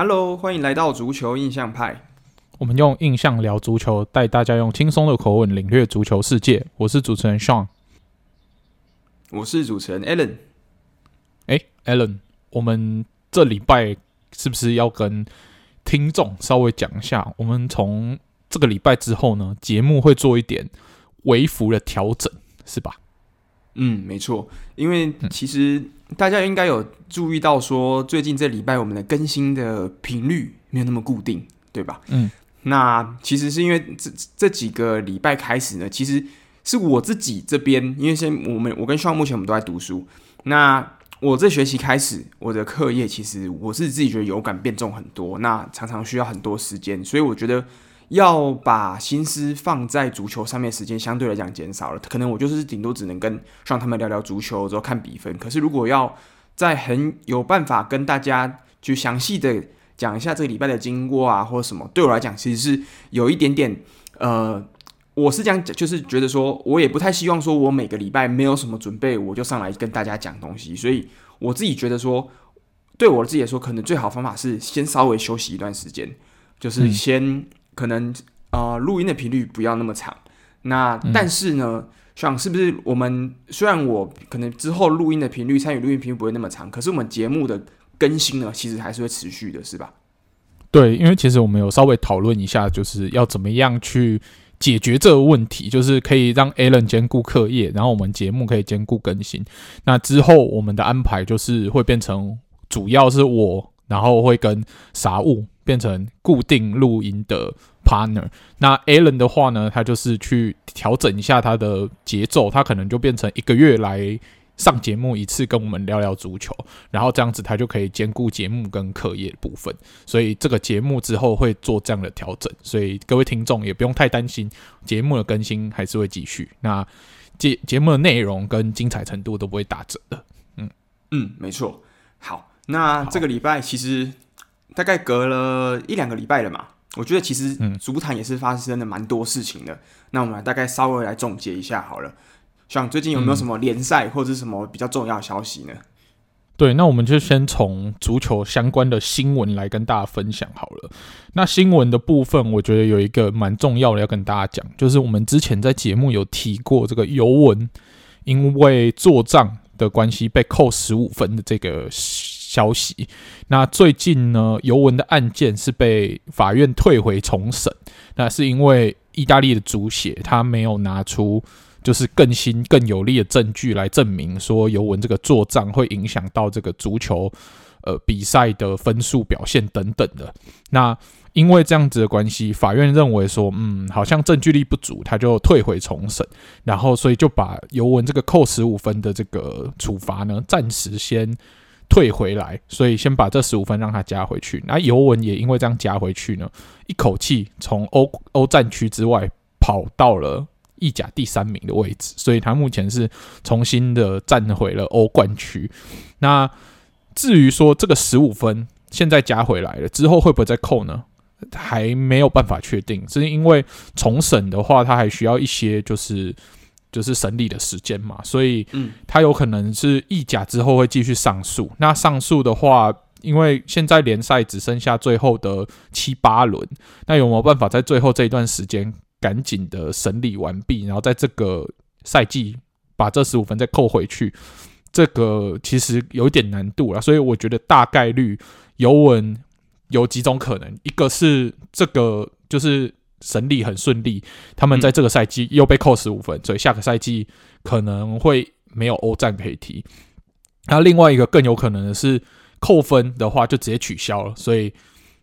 Hello，欢迎来到足球印象派。我们用印象聊足球，带大家用轻松的口吻领略足球世界。我是主持人 Sean，我是主持人 Allen。哎，Alan，我们这礼拜是不是要跟听众稍微讲一下？我们从这个礼拜之后呢，节目会做一点微幅的调整，是吧？嗯，没错，因为其实大家应该有注意到，说最近这礼拜我们的更新的频率没有那么固定，对吧？嗯，那其实是因为这这几个礼拜开始呢，其实是我自己这边，因为现我们我跟 Sean 目前我们都在读书，那我这学期开始我的课业，其实我是自己觉得有感变重很多，那常常需要很多时间，所以我觉得。要把心思放在足球上面，时间相对来讲减少了。可能我就是顶多只能跟让他们聊聊足球，之后看比分。可是如果要再很有办法跟大家去详细的讲一下这个礼拜的经过啊，或者什么，对我来讲其实是有一点点呃，我是这样讲，就是觉得说我也不太希望说我每个礼拜没有什么准备，我就上来跟大家讲东西。所以我自己觉得说，对我自己来说，可能最好方法是先稍微休息一段时间，就是先。嗯可能啊，录、呃、音的频率不要那么长。那但是呢，像、嗯、是不是我们虽然我可能之后录音的频率、参与录音频率不会那么长，可是我们节目的更新呢，其实还是会持续的，是吧？对，因为其实我们有稍微讨论一下，就是要怎么样去解决这个问题，就是可以让 Alan 兼顾课业，然后我们节目可以兼顾更新。那之后我们的安排就是会变成主要是我，然后会跟啥物。变成固定录音的 partner，那 Alan 的话呢，他就是去调整一下他的节奏，他可能就变成一个月来上节目一次，跟我们聊聊足球，然后这样子他就可以兼顾节目跟课业的部分。所以这个节目之后会做这样的调整，所以各位听众也不用太担心，节目的更新还是会继续。那节节目的内容跟精彩程度都不会打折的。嗯嗯，没错。好，那这个礼拜其实。大概隔了一两个礼拜了嘛，我觉得其实足坛也是发生了蛮多事情的。嗯、那我们大概稍微来总结一下好了。像最近有没有什么联赛或者是什么比较重要的消息呢？对，那我们就先从足球相关的新闻来跟大家分享好了。那新闻的部分，我觉得有一个蛮重要的要跟大家讲，就是我们之前在节目有提过这个尤文因为做账的关系被扣十五分的这个。消息，那最近呢，尤文的案件是被法院退回重审，那是因为意大利的足协他没有拿出就是更新更有力的证据来证明说尤文这个做账会影响到这个足球呃比赛的分数表现等等的。那因为这样子的关系，法院认为说，嗯，好像证据力不足，他就退回重审，然后所以就把尤文这个扣十五分的这个处罚呢，暂时先。退回来，所以先把这十五分让他加回去。那尤文也因为这样加回去呢，一口气从欧欧战区之外跑到了意甲第三名的位置，所以他目前是重新的站回了欧冠区。那至于说这个十五分现在加回来了之后会不会再扣呢？还没有办法确定，是因为重审的话，他还需要一些就是。就是审理的时间嘛，所以他有可能是意甲之后会继续上诉。那上诉的话，因为现在联赛只剩下最后的七八轮，那有没有办法在最后这一段时间赶紧的审理完毕，然后在这个赛季把这十五分再扣回去？这个其实有点难度了。所以我觉得大概率尤文有几种可能，一个是这个就是。审理很顺利，他们在这个赛季又被扣十五分，嗯，所以下个赛季可能会没有欧战可以踢。那另外一个更有可能的是扣分的话就直接取消了，所以。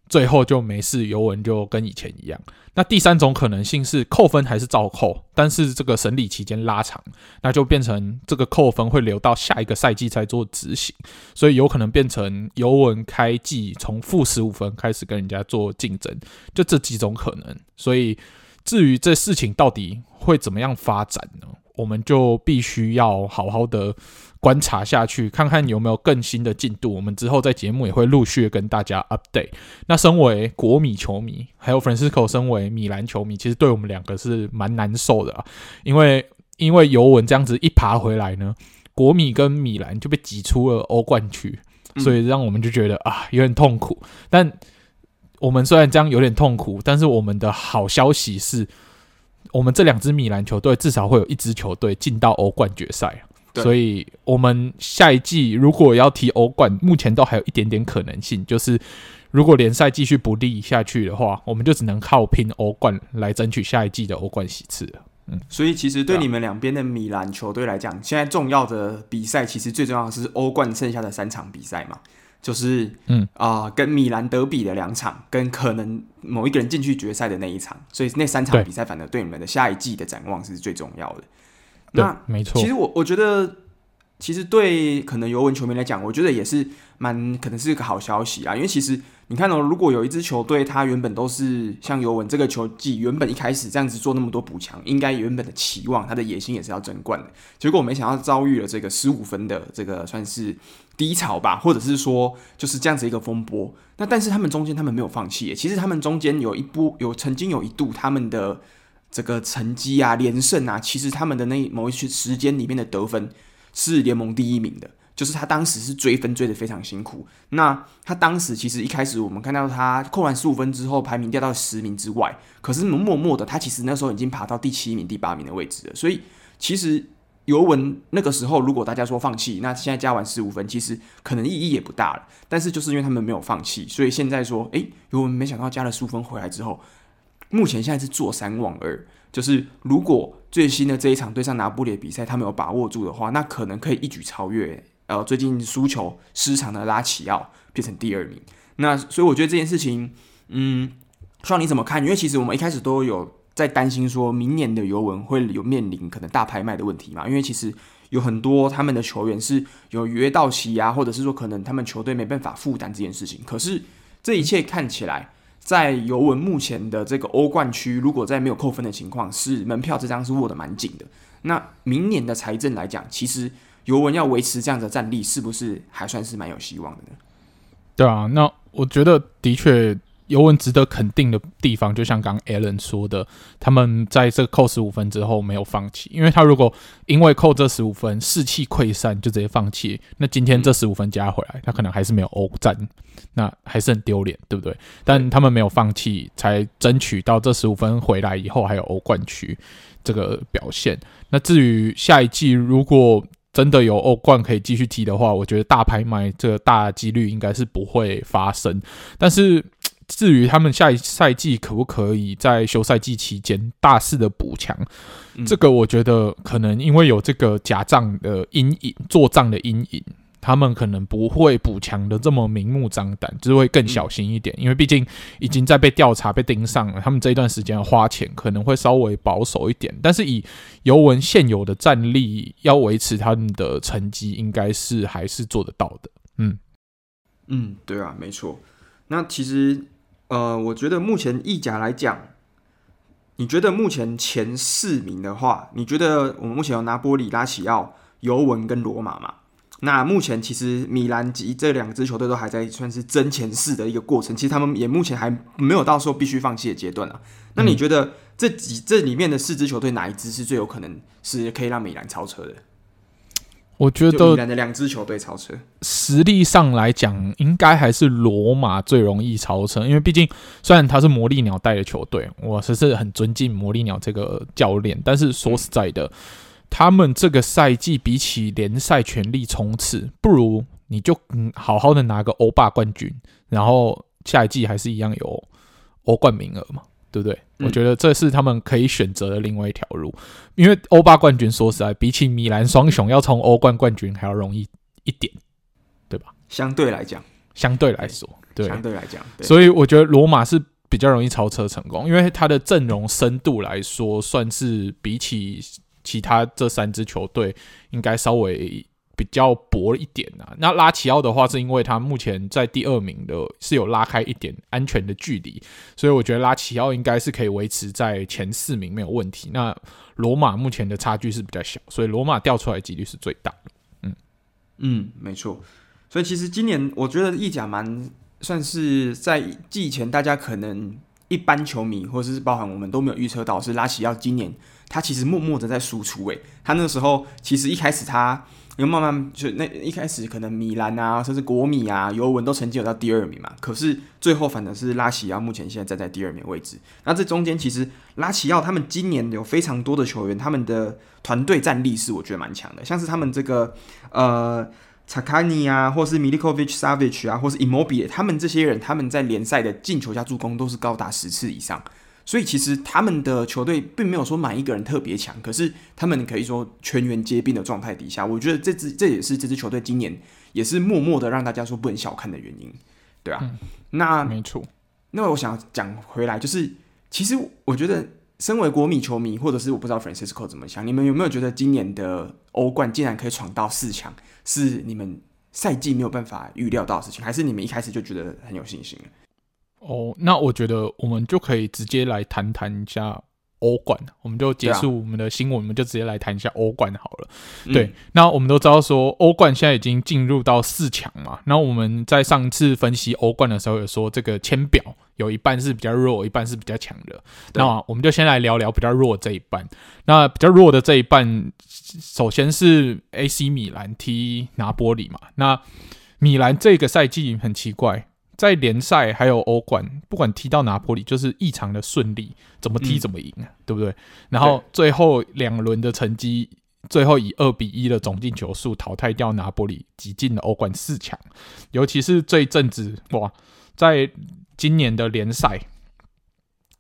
最后就没事，尤文就跟以前一样。那第三种可能性是扣分还是照扣，但是这个审理期间拉长，那就变成这个扣分会留到下一个赛季才做执行，所以有可能变成尤文开季从负十五分开始跟人家做竞争，就这几种可能。所以至于这事情到底会怎么样发展呢？我们就必须要好好的观察下去，看看有没有更新的进度。我们之后在节目也会陆续跟大家 update。那身为国米球迷，还有 Francisco 身为米兰球迷，其实对我们两个是蛮难受的啊，因为因为尤文这样子一爬回来呢，国米跟米兰就被挤出了欧冠区，所以让我们就觉得啊有点痛苦。但我们虽然这样有点痛苦，但是我们的好消息是，我们这两支米兰球队至少会有一支球队进到欧冠决赛。所以，我们下一季如果要踢欧冠，目前都还有一点点可能性。就是如果联赛继续不利下去的话，我们就只能靠拼欧冠来争取下一季的欧冠席次了。嗯，所以其实对你们两边的米兰球队来讲，现在重要的比赛其实最重要的是欧冠剩下的三场比赛嘛，就是嗯啊、呃，跟米兰德比的两场，跟可能某一个人进去决赛的那一场。所以那三场比赛，反而对你们的下一季的展望是最重要的。那没错，其实我我觉得，其实对可能尤文球迷来讲，我觉得也是蛮可能是一个好消息啊。因为其实你看哦，如果有一支球队，他原本都是像尤文这个球季，原本一开始这样子做那么多补强，应该原本的期望，他的野心也是要争冠的。结果我没想到遭遇了这个十五分的这个算是低潮吧，或者是说就是这样子一个风波。那但是他们中间他们没有放弃，其实他们中间有一波有曾经有一度他们的。这个成绩啊，连胜啊，其实他们的那某一些时间里面的得分是联盟第一名的，就是他当时是追分追得非常辛苦。那他当时其实一开始我们看到他扣完十五分之后，排名掉到十名之外，可是默默的他其实那时候已经爬到第七名、第八名的位置了。所以其实尤文那个时候，如果大家说放弃，那现在加完十五分，其实可能意义也不大了。但是就是因为他们没有放弃，所以现在说，诶，尤文没想到加了十五分回来之后。目前现在是坐三望二，就是如果最新的这一场对上拿波里的比赛，他没有把握住的话，那可能可以一举超越呃最近输球失常的拉齐奥，变成第二名。那所以我觉得这件事情，嗯，不知道你怎么看？因为其实我们一开始都有在担心说，明年的尤文会有面临可能大拍卖的问题嘛？因为其实有很多他们的球员是有约到期啊，或者是说可能他们球队没办法负担这件事情。可是这一切看起来。在尤文目前的这个欧冠区，如果在没有扣分的情况，是门票这张是握得蛮紧的。那明年的财政来讲，其实尤文要维持这样的战力，是不是还算是蛮有希望的呢？对啊，那我觉得的确。尤文值得肯定的地方，就像刚刚 Alan 说的，他们在这扣十五分之后没有放弃，因为他如果因为扣这十五分士气溃散就直接放弃，那今天这十五分加回来，他可能还是没有欧战，那还是很丢脸，对不对？但他们没有放弃，才争取到这十五分回来以后还有欧冠区这个表现。那至于下一季如果真的有欧冠可以继续踢的话，我觉得大拍卖这个大几率应该是不会发生，但是。至于他们下一赛季可不可以在休赛季期间大肆的补强，嗯，这个我觉得可能因为有这个假账的阴影，做账的阴影，他们可能不会补强的这么明目张胆，就是会更小心一点，因为毕竟已经在被调查、被盯上了，他们这一段时间花钱可能会稍微保守一点。但是以尤文现有的战力，要维持他们的成绩，应该是还是做得到的。嗯嗯，对啊，没错。那其实。呃，我觉得目前意甲来讲，你觉得目前前四名的话，你觉得我们目前有拿波里、拉齐奥、尤文跟罗马嘛？那目前其实米兰及这两支球队都还在算是争前四的一个过程，其实他们也目前还没有到说必须放弃的阶段啊。那你觉得这几这里面的四支球队哪一支是最有可能是可以让米兰超车的？我觉得米兰的两支球队超车，实力上来讲，应该还是罗马最容易超车，因为毕竟虽然他是魔力鸟带的球队，我其实很尊敬魔力鸟这个教练，但是说实在的，他们这个赛季比起联赛全力冲刺，不如你就嗯好好的拿个欧霸冠军，然后下一季还是一样有欧冠名额嘛。对不对？我觉得这是他们可以选择的另外一条路，因为欧霸冠军说实在，比起米兰双雄要冲欧冠冠军还要容易一点，对吧？相对来讲，相对来说，对，相对来讲，所以我觉得罗马是比较容易超车成功，因为他的阵容深度来说，算是比起其他这三支球队应该稍微。比较薄一点啊，那拉齐奥的话，是因为他目前在第二名的，是有拉开一点安全的距离，所以我觉得拉齐奥应该是可以维持在前四名没有问题。那罗马目前的差距是比较小，所以罗马掉出来几率是最大的。嗯嗯，没错。所以其实今年我觉得意甲蛮算是在季前大家可能一般球迷或者是包含我们都没有预测到，是拉齐奥今年他其实默默的在输出。诶，他那个时候其实一开始他。又慢慢就那一开始可能米兰啊，甚至国米啊、尤文都曾经有到第二名嘛，可是最后反正是拉齐奥目前现在站在第二名位置。那这中间其实拉齐奥他们今年有非常多的球员，他们的团队战力是我觉得蛮强的，像是他们这个呃查卡尼啊，或是 Milikovic Savic 啊，或是 Immobile，，他们这些人他们在联赛的进球加助攻都是高达十次以上。所以其实他们的球队并没有说买一个人特别强，可是他们可以说全员皆兵的状态底下，我觉得这支这也是这支球队今年也是默默的让大家说不能小看的原因，对啊，嗯、那没错。那我想讲回来，就是其实我觉得，身为国米球迷，或者是我不知道 Francisco 怎么想，你们有没有觉得今年的欧冠竟然可以闯到四强，是你们赛季没有办法预料到的事情，还是你们一开始就觉得很有信心？哦，那我觉得我们就可以直接来谈谈一下欧冠，我们就结束我们的新闻，啊、我们就直接来谈一下欧冠好了。嗯、对，那我们都知道说欧冠现在已经进入到四强嘛，那我们在上次分析欧冠的时候有说这个签表有一半是比较弱，一半是比较强的。那我们就先来聊聊比较弱这一半。那比较弱的这一半，首先是 AC 米兰踢拿波里嘛。那米兰这个赛季很奇怪。在联赛还有欧冠，不管踢到拿波里，就是异常的顺利，怎么踢怎么赢，嗯、对不对？然后最后两轮的成绩，最后以二比一的总进球数淘汰掉拿波里，挤进了欧冠四强。尤其是这一阵子，哇，在今年的联赛。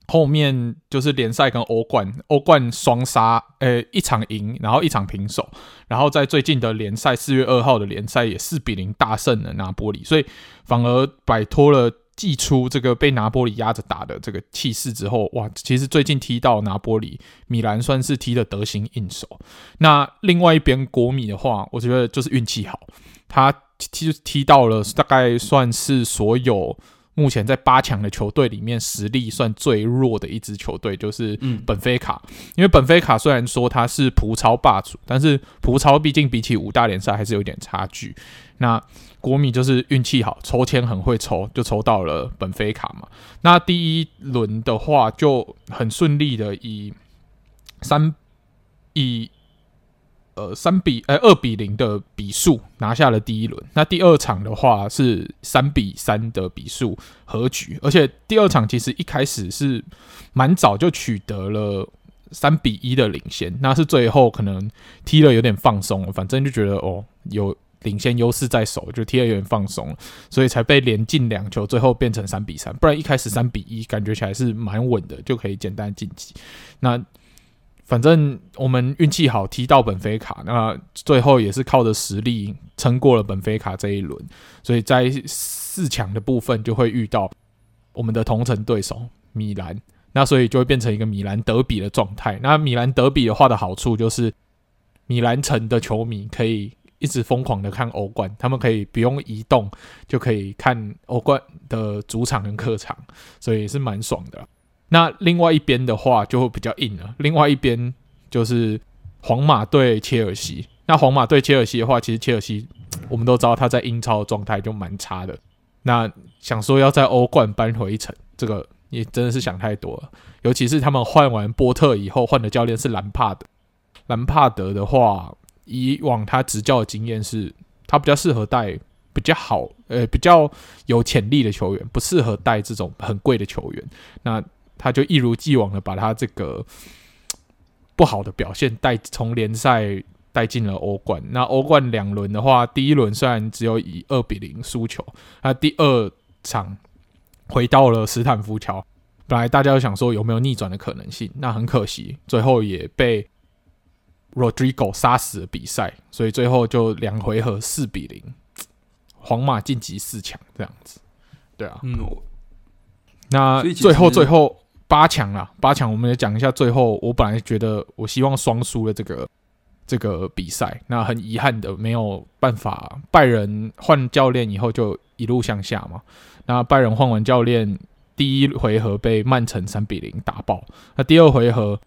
后面就是联赛跟欧冠，欧冠双杀，呃、一场赢，然后一场平手，然后在最近的联赛四月二号的联赛也四比零大胜了拿波里，所以反而摆脱了季初这个被拿波里压着打的这个气势之后，哇，其实最近踢到拿波里，米兰算是踢得得心应手。那另外一边国米的话，我觉得就是运气好，他踢踢到了大概算是所有。目前在八强的球队里面，实力算最弱的一支球队就是本菲卡。嗯、因为本菲卡虽然说他是葡超霸主，但是葡超毕竟比起五大联赛还是有点差距。那国米就是运气好，抽签很会抽，就抽到了本菲卡嘛。那第一轮的话就很顺利的以三以。呃，三比呃二比零的比数拿下了第一轮。那第二场的话是三比三的比数和局，而且第二场其实一开始是蛮早就取得了三比一的领先，那是最后可能踢了有点放松了，反正就觉得哦有领先优势在手，就踢了有点放松，所以才被连进两球，最后变成三比三。不然一开始三比一感觉起来是蛮稳的，就可以简单晋级。那反正我们运气好，踢到本菲卡，那最后也是靠着实力撑过了本菲卡这一轮，所以在四强的部分就会遇到我们的同城对手米兰，那所以就会变成一个米兰德比的状态。那米兰德比的话的好处就是，米兰城的球迷可以一直疯狂的看欧冠，他们可以不用移动就可以看欧冠的主场跟客场，所以是蛮爽的。那另外一边的话就会比较硬了。另外一边就是皇马对切尔西。那皇马对切尔西的话，其实切尔西 我们都知道他在英超的状态就蛮差的。那想说要在欧冠扳回一城，这个也真的是想太多了。尤其是他们换完波特以后，换的教练是兰帕德。兰帕德的话，以往他执教的经验是，他比较适合带比较好，呃，比较有潜力的球员，不适合带这种很贵的球员。那他就一如既往的把他这个不好的表现带从联赛带进了欧冠。那欧冠两轮的话，第一轮虽然只有以二比零输球，那第二场回到了斯坦福桥，本来大家都想说有没有逆转的可能性，那很可惜，最后也被 Rodrigo 杀死了比赛，所以最后就两回合四比零，皇马晋级四强这样子。对啊，嗯，那最后最后。八强啦，八强我们也讲一下。最后，我本来觉得我希望双输的这个这个比赛，那很遗憾的没有办法。拜仁换教练以后就一路向下嘛。那拜仁换完教练，第一回合被曼城三比零打爆。那第二回合，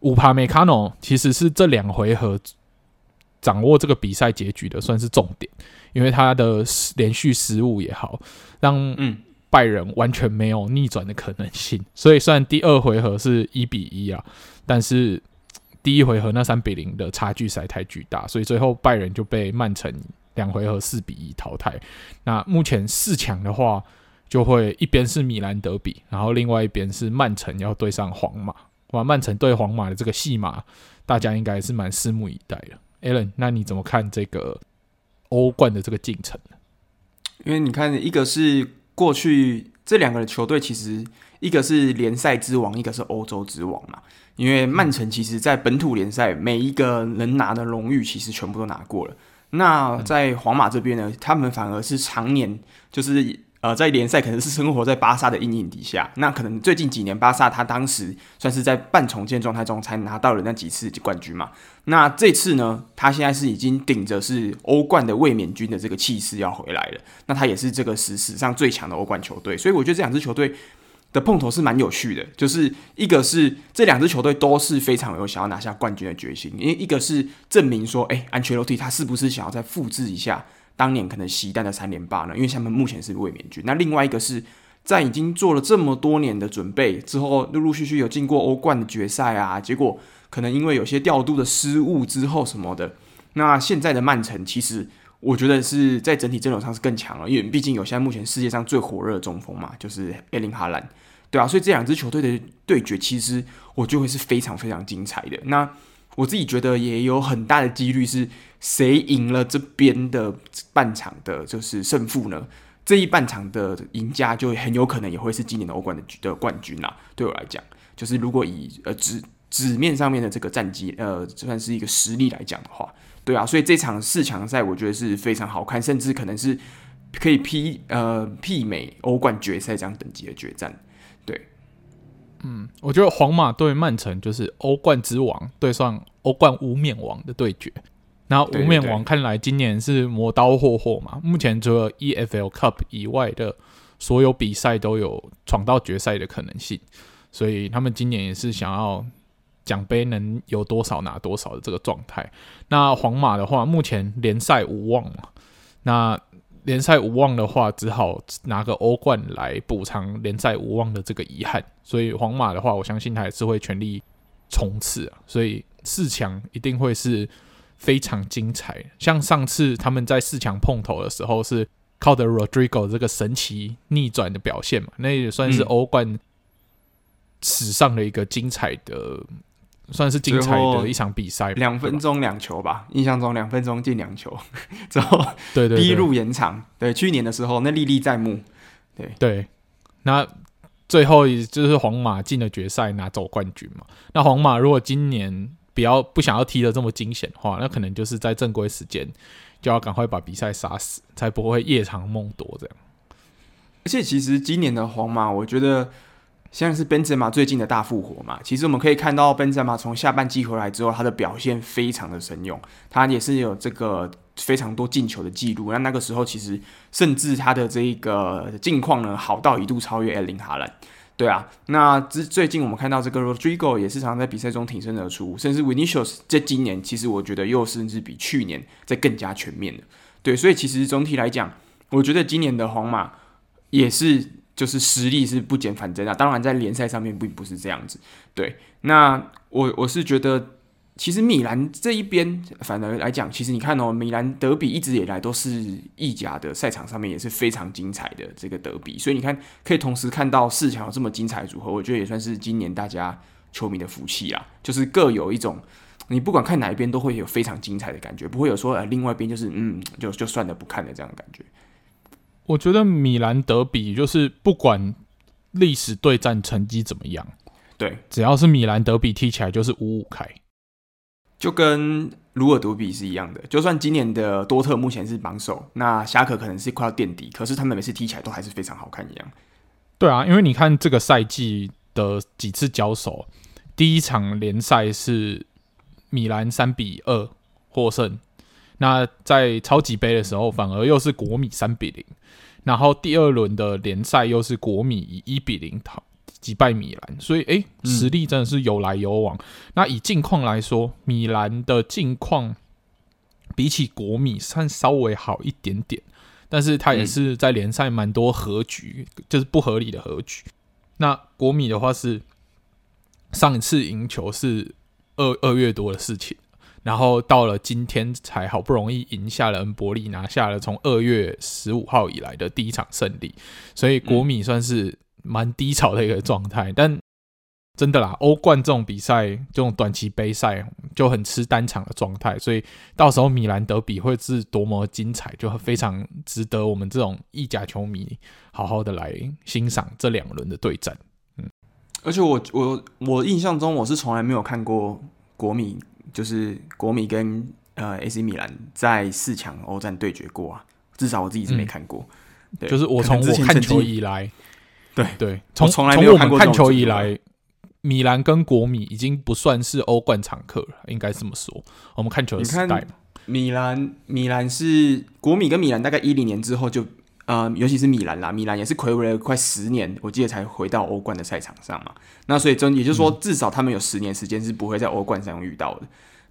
乌帕梅卡诺其实是这两回合掌握这个比赛结局的，算是重点，因为他的连续失误也好，让嗯。拜仁完全没有逆转的可能性。所以虽然第二回合是一比一啊，但是第一回合那三比零的差距实在太巨大，所以最后拜仁就被曼城两回合四比一淘汰。那目前四强的话，就会一边是米兰德比，然后另外一边是曼城要对上皇马。哇，曼城对皇马的这个戏码，大家应该是蛮拭目以待的。Alan，那你怎么看这个欧冠的这个进程？因为你看，一个是过去这两个球队，其实一个是联赛之王，一个是欧洲之王嘛。因为曼城其实在本土联赛每一个能拿的荣誉，其实全部都拿过了。那在皇马这边呢，他们反而是常年就是。呃，在联赛可能是生活在巴萨的阴影底下，那可能最近几年巴萨他当时算是在半重建状态中才拿到了那几次冠军嘛。那这次呢，他现在是已经顶着是欧冠的卫冕军的这个气势要回来了。那他也是这个史史上最强的欧冠球队，所以我觉得这两支球队的碰头是蛮有趣的。就是一个是这两支球队都是非常有想要拿下冠军的决心，因为一个是证明说，哎，安切洛蒂他是不是想要再复制一下。当年可能西单的三连霸呢，因为他们目前是卫冕军。那另外一个是在已经做了这么多年的准备之后，陆陆续续有进过欧冠的决赛啊，结果可能因为有些调度的失误之后什么的，那现在的曼城其实我觉得是在整体阵容上是更强了，因为毕竟有现在目前世界上最火热的中锋嘛，就是埃林哈兰，对啊，所以这两支球队的对决其实我就会是非常非常精彩的。那我自己觉得也有很大的几率是。谁赢了这边的半场的，就是胜负呢？这一半场的赢家就很有可能也会是今年的欧冠的的冠军啦。对我来讲，就是如果以呃纸纸面上面的这个战绩，呃，算是一个实力来讲的话，对啊，所以这场四强赛我觉得是非常好看，甚至可能是可以媲呃媲美欧冠决赛这样等级的决战。对，嗯，我觉得皇马对曼城就是欧冠之王对上欧冠无冕王的对决。那无冕王看来今年是磨刀霍霍嘛？目前除了 EFL Cup 以外的所有比赛都有闯到决赛的可能性，所以他们今年也是想要奖杯能有多少拿多少的这个状态。那皇马的话，目前联赛无望嘛？那联赛无望的话，只好拿个欧冠来补偿联赛无望的这个遗憾。所以皇马的话，我相信他也是会全力冲刺啊。所以四强一定会是。非常精彩，像上次他们在四强碰头的时候，是靠着 Rodrigo 这个神奇逆转的表现嘛，那也算是欧冠史上的一个精彩的，嗯、算是精彩的一场比赛。两分钟两球吧，印象中两分钟进两球 之后，对对，逼入延长。对，去年的时候那历历在目。对对，那最后也就是皇马进了决赛拿走冠军嘛。那皇马如果今年比较不想要踢得这么惊险的话，那可能就是在正规时间就要赶快把比赛杀死，才不会夜长梦多这样。而且其实今年的皇马，我觉得像是本泽马最近的大复活嘛。其实我们可以看到，本泽马从下半季回来之后，他的表现非常的神勇，他也是有这个非常多进球的记录。那那个时候，其实甚至他的这一个境况呢，好到一度超越埃林哈兰。对啊，那最最近我们看到这个 Rodrigo 也是常常在比赛中挺身而出，甚至 Vinicius 这今年其实我觉得又甚至比去年在更加全面的。对，所以其实总体来讲，我觉得今年的皇马也是就是实力是不减反增啊。当然在联赛上面并不是这样子。对，那我我是觉得。其实米兰这一边，反而来讲，其实你看哦，米兰德比一直以来都是意甲的赛场上面也是非常精彩的这个德比，所以你看可以同时看到四强这么精彩的组合，我觉得也算是今年大家球迷的福气啊，就是各有一种，你不管看哪一边都会有非常精彩的感觉，不会有说呃另外一边就是嗯就就算了不看的这样的感觉。我觉得米兰德比就是不管历史对战成绩怎么样，对，只要是米兰德比踢起来就是五五开。就跟鲁尔德比是一样的，就算今年的多特目前是榜首，那侠客可能是快要垫底，可是他们每次踢起来都还是非常好看一样。对啊，因为你看这个赛季的几次交手，第一场联赛是米兰三比二获胜，那在超级杯的时候反而又是国米三比零，然后第二轮的联赛又是国米以一比零淘。击败米兰，所以诶，实力真的是有来有往。嗯、那以近况来说，米兰的近况比起国米算稍微好一点点，但是他也是在联赛蛮多和局，嗯、就是不合理的和局。那国米的话是上一次赢球是二二月多的事情，然后到了今天才好不容易赢下了恩波利，拿下了从二月十五号以来的第一场胜利，所以国米算是蛮低潮的一个状态，但。真的啦，欧冠这种比赛，这种短期杯赛就很吃单场的状态，所以到时候米兰德比会是多么精彩，就非常值得我们这种意甲球迷好好的来欣赏这两轮的对战。嗯，而且我我我印象中我是从来没有看过国米，就是国米跟呃 AC 米兰在四强欧战对决过啊，至少我自己是没看过。嗯、对就是我从我看球以来，对对，从从来没有看过看球以来。米兰跟国米已经不算是欧冠常客了，应该这么说。我们看球的时代，米兰米兰是国米跟米兰大概一零年之后就，呃，尤其是米兰啦，米兰也是睽违了快十年，我记得才回到欧冠的赛场上嘛。那所以真也就是说，至少他们有十年时间是不会在欧冠上遇到的。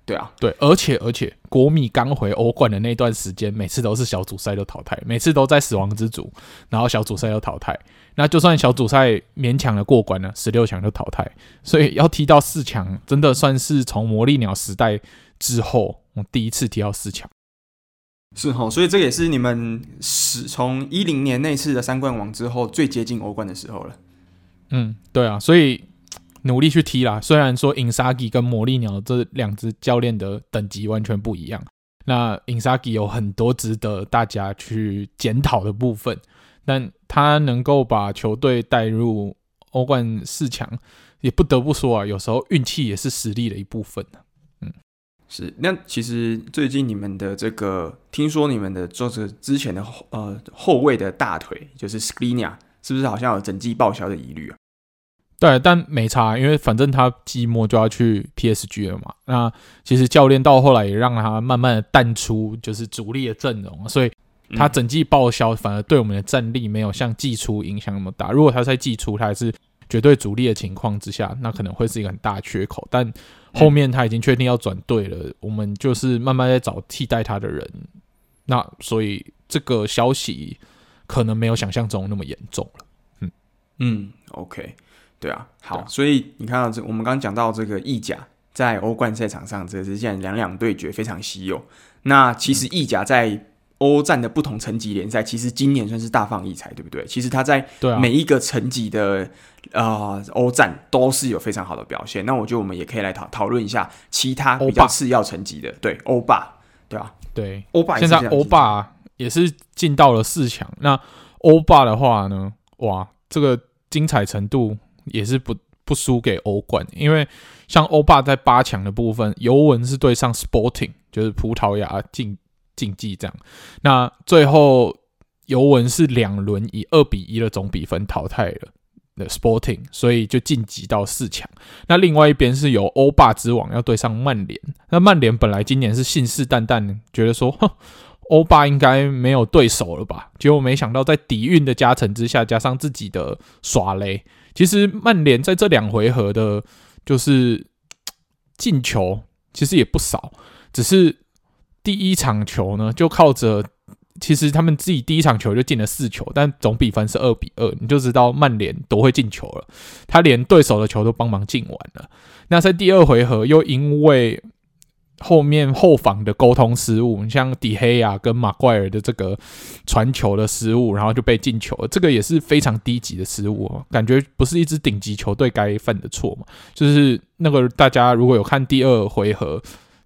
对啊，对，而且而且国米刚回欧冠的那段时间，每次都是小组赛都淘汰，每次都在死亡之组，然后小组赛又淘汰。那就算小组赛勉强的过关了，十六强就淘汰。所以要踢到四强，真的算是从魔力鸟时代之后，我第一次踢到四强。是哈，所以这也是你们是从一零年那次的三冠王之后最接近欧冠的时候了。嗯，对啊，所以。努力去踢啦，虽然说英萨吉跟魔力鸟这两支教练的等级完全不一样，那英萨吉有很多值得大家去检讨的部分，但他能够把球队带入欧冠四强，也不得不说啊，有时候运气也是实力的一部分。嗯，是。那其实最近你们的这个，听说你们的就是之前的呃后卫的大腿，就是 Skriniar，是不是好像有整季报销的疑虑啊？对，但没差，因为反正他季末就要去 PSG 了嘛。那其实教练到后来也让他慢慢的淡出，就是主力的阵容，所以他整季报销反而对我们的战力没有像季初影响那么大。如果他在季初他还是绝对主力的情况之下，那可能会是一个很大的缺口。但后面他已经确定要转队了，我们就是慢慢在找替代他的人。那所以这个消息可能没有想象中那么严重了。嗯嗯，OK。对啊，好，啊、所以你看到这，我们刚刚讲到这个意甲在欧冠赛场上，这是现在两两对决非常稀有。那其实意甲在欧战的不同层级联赛，其实今年算是大放异彩，对不对？其实他在每一个层级的呃欧战都是有非常好的表现。那我觉得我们也可以来讨讨论一下其他比较次要层级的，对欧霸，对吧，对欧霸。现在欧霸也是进到了四强。那欧霸的话呢，哇，这个精彩程度。也是不不输给欧冠，因为像欧霸在八强的部分，尤文是对上 Sporting，就是葡萄牙竞竞技这样。那最后尤文是两轮以二比一的总比分淘汰了的 Sporting，所以就晋级到四强。那另外一边是由欧霸之王要对上曼联，那曼联本来今年是信誓旦旦觉得说，欧霸应该没有对手了吧？结果没想到在底蕴的加成之下，加上自己的耍雷。其实曼联在这两回合的，就是进球其实也不少，只是第一场球呢，就靠着其实他们自己第一场球就进了四球，但总比分是二比二，你就知道曼联多会进球了。他连对手的球都帮忙进完了。那在第二回合又因为后面后防的沟通失误，你像迪黑亚跟马怪尔的这个传球的失误，然后就被进球了。这个也是非常低级的失误，感觉不是一支顶级球队该犯的错嘛。就是那个大家如果有看第二回合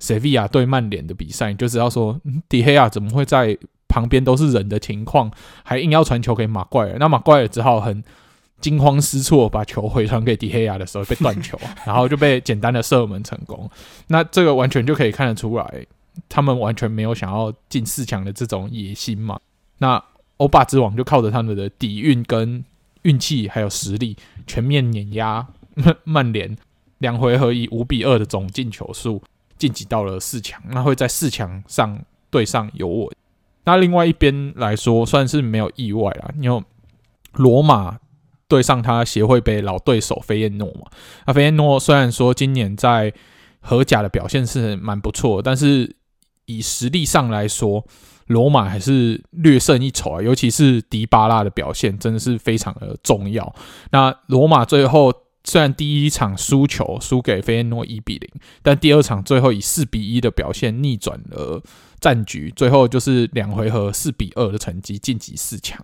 塞维亚对曼联的比赛，你就知道说，迪黑亚怎么会在旁边都是人的情况，还硬要传球给马怪尔？那马怪尔只好很。惊慌失措，把球回传给迪黑亚的时候被断球，然后就被简单的射门成功。那这个完全就可以看得出来，他们完全没有想要进四强的这种野心嘛。那欧霸之王就靠着他们的底蕴跟运气，还有实力，全面碾压曼联，两回合以五比二的总进球数晋级到了四强。那会在四强上对上尤文。那另外一边来说，算是没有意外啦，因为罗马。对上他协会杯老对手菲耶诺嘛，那菲耶诺虽然说今年在荷甲的表现是蛮不错，但是以实力上来说，罗马还是略胜一筹啊，尤其是迪巴拉的表现真的是非常的重要。那罗马最后虽然第一场输球输给费耶诺一比零，但第二场最后以四比一的表现逆转了战局，最后就是两回合四比二的成绩晋级四强。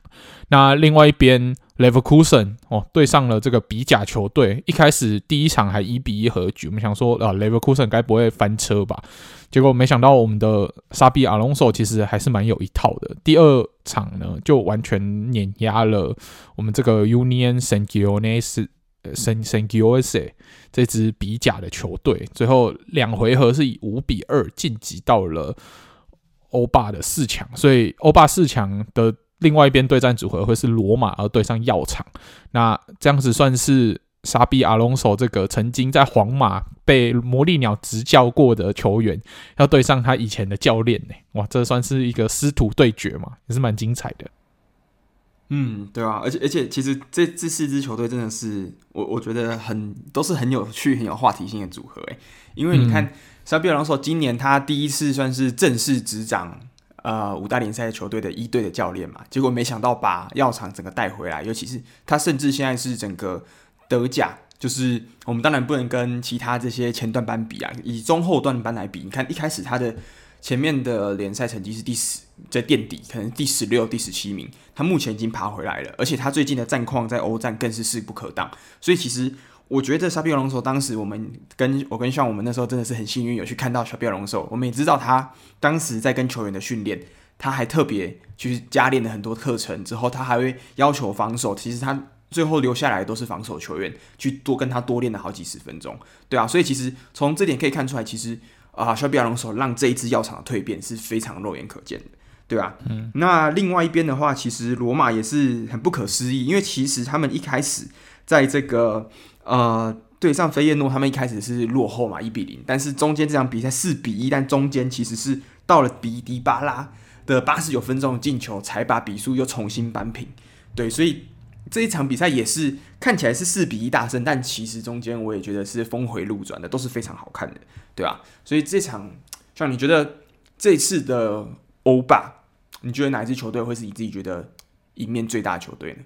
那另外一边，Leverkusen 哦对上了这个比甲球队，一开始第一场还一比一和局，我们想说啊，Leverkusen 该不会翻车吧？结果没想到我们的沙比阿隆索其实还是蛮有一套的。第二场呢，就完全碾压了我们这个 Union s a n g i o n e s e Saint-Gilloise Saint-Gilloise 这支比甲的球队，最后两回合是以五比二晋级到了。欧霸的四强，所以欧霸四强的另外一边对战组合会是罗马，而对上药厂。那这样子算是沙比阿隆索这个曾经在皇马被魔力鸟执教过的球员，要对上他以前的教练呢？哇，这算是一个师徒对决嘛，也是蛮精彩的。嗯，对啊，而且而且，其实这这四支球队真的是我我觉得很都是很有趣、很有话题性的组合诶，因为你看。嗯沙比阿隆索今年他第一次算是正式执掌呃五大联赛球队的一队的教练嘛，结果没想到把药厂整个带回来，尤其是他甚至现在是整个德甲，就是我们当然不能跟其他这些前段班比啊，以中后段班来比，你看一开始他的前面的联赛成绩是第十，在垫底，可能第十六、第十七名，他目前已经爬回来了，而且他最近的战况在欧战更是势不可挡，所以其实。我觉得沙比阿隆索当时我们跟我跟像我们那时候真的是很幸运有去看到小比阿隆索，我们也知道他当时在跟球员的训练，他还特别去加练了很多课程，之后他还会要求防守，其实他最后留下来都是防守球员，去多跟他多练了好几十分钟，对啊，所以其实从这点可以看出来，其实啊小比阿隆索让这一支药厂的蜕变是非常肉眼可见的，对啊，嗯，那另外一边的话，其实罗马也是很不可思议，因为其实他们一开始在这个。呃，对上菲耶诺，他们一开始是落后嘛，一比零，但是中间这场比赛四比一，但中间其实是到了比迪巴拉的八十九分钟进球，才把比数又重新扳平。对，所以这一场比赛也是看起来是四比一大胜，但其实中间我也觉得是峰回路转的，都是非常好看的，对吧？所以这场像你觉得这次的欧霸，你觉得哪一支球队会是你自己觉得赢面最大的球队呢？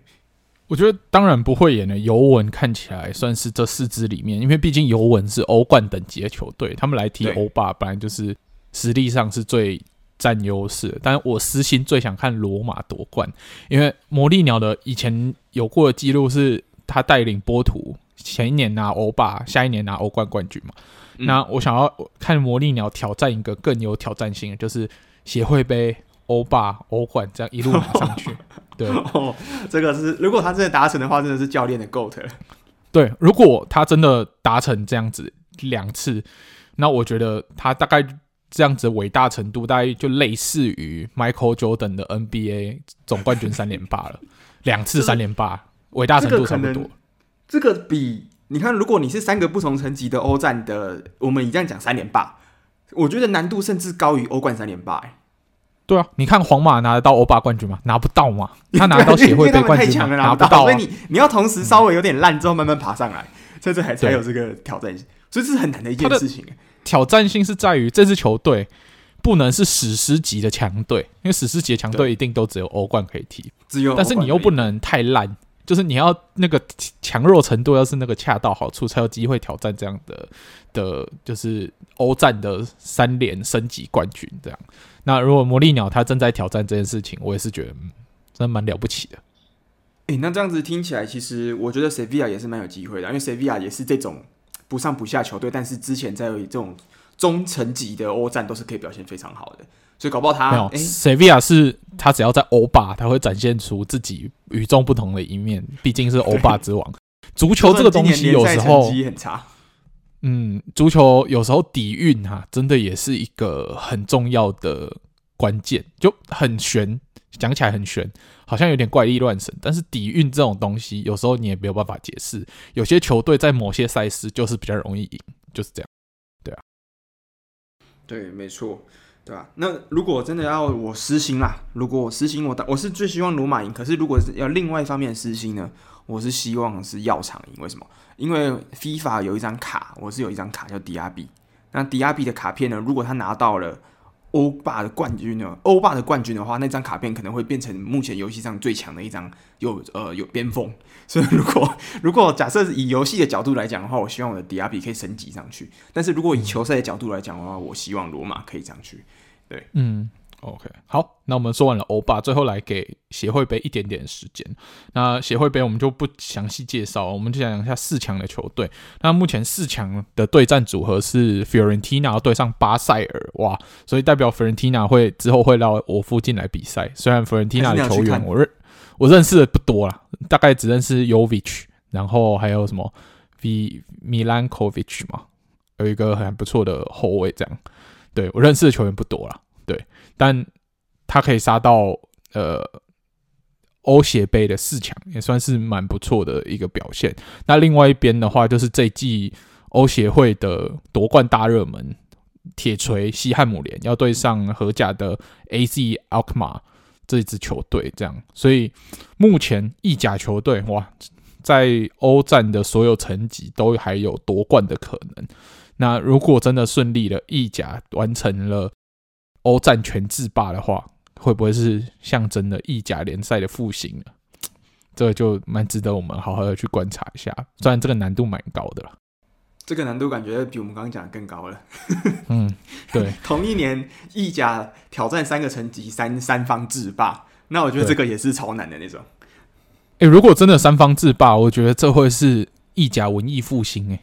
我觉得当然不会演的，尤文看起来算是这四支里面，因为毕竟尤文是欧冠等级的球队，他们来踢欧霸本来就是实力上是最占优势的。但是我私心最想看罗马夺冠，因为魔力鸟的以前有过的记录是他带领波图前一年拿欧霸，下一年拿欧冠冠军嘛。嗯、那我想要看魔力鸟挑战一个更有挑战性的，就是协会杯。欧霸、欧冠这样一路拿上去，对，哦，这个是如果他真的达成的话，真的是教练的 GOAT 了。对，如果他真的达成这样子两次，那我觉得他大概这样子伟大程度，大概就类似于 Michael Jordan 的 NBA 总冠军三连霸了，两次三连霸，伟大程度差不多。这个比你看，如果你是三个不同层级的欧战的，我们以这样讲三连霸，我觉得难度甚至高于欧冠三连霸，欸。对啊，你看皇马拿得到欧霸冠军吗？拿不到嘛。他拿得到协会杯冠军吗？拿不到。所以你你要同时稍微有点烂之后慢慢爬上来，所以这还才有这个挑战性。所以这是很难的一件事情。挑战性是在于这支球队不能是史诗级的强队，因为史诗级的强队一定都只有欧冠可以踢。只有，但是你又不能太烂，就是你要那个强弱程度要是那个恰到好处，才有机会挑战这样的的，就是欧战的三连升级冠军这样。那如果魔力鸟他正在挑战这件事情，我也是觉得，嗯，真的蛮了不起的。诶，那这样子听起来，其实我觉得塞维亚也是蛮有机会的，因为塞维亚也是这种不上不下球队，但是之前在这种中层级的欧战都是可以表现非常好的，所以搞不好他没有。塞维亚是他只要在欧霸，他会展现出自己与众不同的一面，毕竟是欧霸之王。足球这个东西有时候很差。嗯，足球有时候底蕴哈，真的也是一个很重要的关键，就很悬，讲起来很悬，好像有点怪力乱神。但是底蕴这种东西，有时候你也没有办法解释。有些球队在某些赛事就是比较容易赢，就是这样。对啊，对，没错，对吧？那如果真的要我私心啦，如果我私心，我我是最希望罗马赢。可是如果是要另外一方面私心呢，我是希望是药厂赢。为什么？因为 FIFA 有一张卡，我是有一张卡叫迪亚比。那迪亚比的卡片呢？如果他拿到了欧霸的冠军呢？欧霸的冠军的话，那张卡片可能会变成目前游戏上最强的一张，有呃有边锋。所以如果如果假设以游戏的角度来讲的话，我希望我的迪亚比可以升级上去。但是如果以球赛的角度来讲的话，我希望罗马可以上去。对，嗯。OK，好，那我们说完了欧巴，最后来给协会杯一点点时间。那协会杯我们就不详细介绍，我们就讲一下四强的球队。那目前四强的对战组合是 Fiorentina 对上巴塞尔，哇，所以代表 Fiorentina 会之后会到我附近来比赛。虽然 Fiorentina 的球员我认我认识的不多啦，大概只认识 Jovic，然后还有什么 V Milankovic 嘛，有一个很不错的后卫，这样。对，我认识的球员不多啦。对，但他可以杀到呃欧协杯的四强，也算是蛮不错的一个表现。那另外一边的话，就是这季欧协会的夺冠大热门铁锤西汉姆联要对上荷甲的 AZ Alkmaar 这支球队，这样。所以目前意甲球队哇，在欧战的所有层级都还有夺冠的可能。那如果真的顺利了，意甲完成了。欧战全制霸的话，会不会是象征了意甲联赛的复兴呢？这个就蛮值得我们好好的去观察一下。虽然这个难度蛮高的了，这个难度感觉比我们刚刚讲的更高了。嗯，对。同一年意甲挑战三个层级，三三方制霸，那我觉得这个也是超难的那种。哎、欸，如果真的三方制霸，我觉得这会是意甲文艺复兴哎。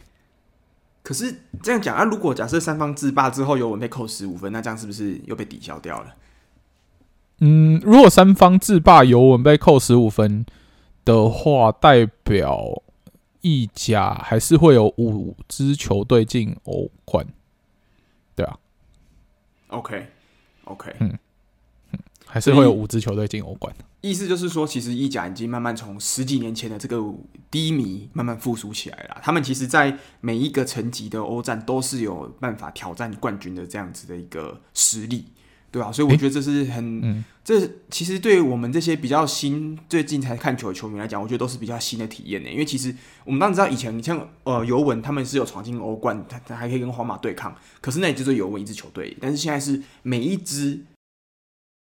可是这样讲啊，如果假设三方制霸之后尤文被扣十五分，那这样是不是又被抵消掉了？嗯，如果三方制霸尤文被扣十五分的话，代表意甲还是会有五支球队进欧冠，对啊。OK，OK，okay, okay 嗯，嗯，还是会有五支球队进欧冠。意思就是说，其实意甲已经慢慢从十几年前的这个低迷慢慢复苏起来了。他们其实，在每一个层级的欧战都是有办法挑战冠军的这样子的一个实力，对吧？所以我觉得这是很，欸嗯、这其实对于我们这些比较新、最近才看球的球迷来讲，我觉得都是比较新的体验呢。因为其实我们当然知道，以前你像呃尤文他们是有闯进欧冠，他他还可以跟皇马对抗，可是那也就是尤文一支球队。但是现在是每一支。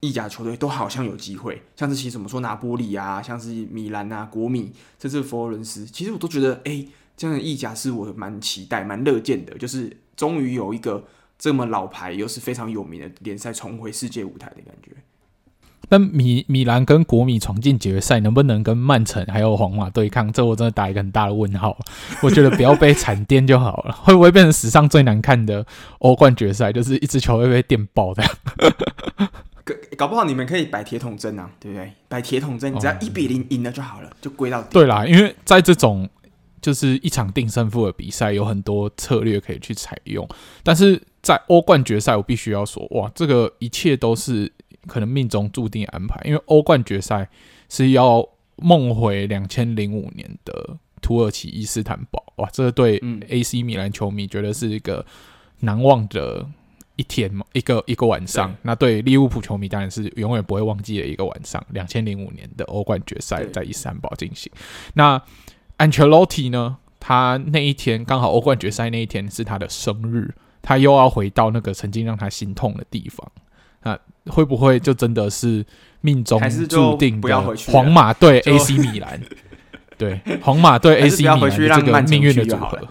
意甲球队都好像有机会，像是其实怎么说拿波里啊，像是米兰啊、国米，甚至佛罗伦斯，其实我都觉得，哎、欸，这样的意甲是我蛮期待、蛮乐见的，就是终于有一个这么老牌又是非常有名的联赛重回世界舞台的感觉。但米米兰跟国米闯进决赛，能不能跟曼城还有皇马对抗？这我真的打一个很大的问号。我觉得不要被惨电就好了。会不会变成史上最难看的欧冠决赛？就是一支球会被电爆的。搞不好你们可以摆铁桶阵啊，对不对？摆铁桶阵，你只要一比零赢了就好了，就归到底。对啦，因为在这种就是一场定胜负的比赛，有很多策略可以去采用。但是在欧冠决赛，我必须要说，哇，这个一切都是可能命中注定安排。因为欧冠决赛是要梦回两千零五年的土耳其伊斯坦堡，哇，这个对 AC 米兰球迷觉得是一个难忘的。一天嘛，一个一个晚上，对那对利物浦球迷当然是永远不会忘记的一个晚上。两千零五年的欧冠决赛在伊斯坦堡进行。那 Ancelotti 呢？他那一天刚好欧冠决赛那一天是他的生日，他又要回到那个曾经让他心痛的地方。那会不会就真的是命中注定的皇马对 AC 米兰？对，皇马对 AC 米兰这个命运的组合，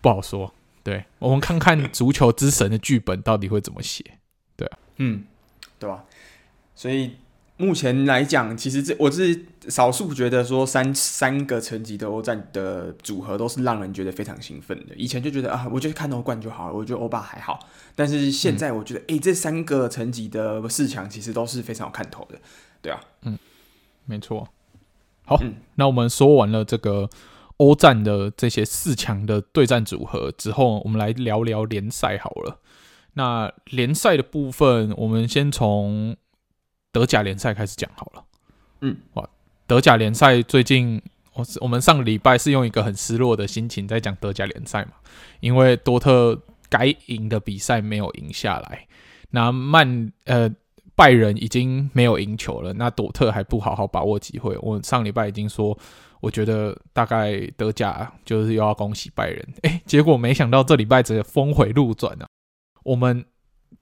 不好说。对，我们看看足球之神的剧本到底会怎么写。对啊，嗯，对吧？所以目前来讲，其实这我是少数觉得说三三个层级的欧战的组合都是让人觉得非常兴奋的。以前就觉得啊，我就看欧冠就好了，我觉得欧巴还好。但是现在我觉得，哎、嗯，这三个层级的四强其实都是非常有看头的。对啊，嗯，没错。好，嗯、那我们说完了这个。欧战的这些四强的对战组合之后，我们来聊聊联赛好了。那联赛的部分，我们先从德甲联赛开始讲好了。嗯，哇，德甲联赛最近，我我们上个礼拜是用一个很失落的心情在讲德甲联赛嘛，因为多特该赢的比赛没有赢下来，那曼呃拜仁已经没有赢球了，那多特还不好好把握机会。我上礼拜已经说。我觉得大概德甲就是又要恭喜拜仁，哎，结果没想到这礼拜直接峰回路转啊！我们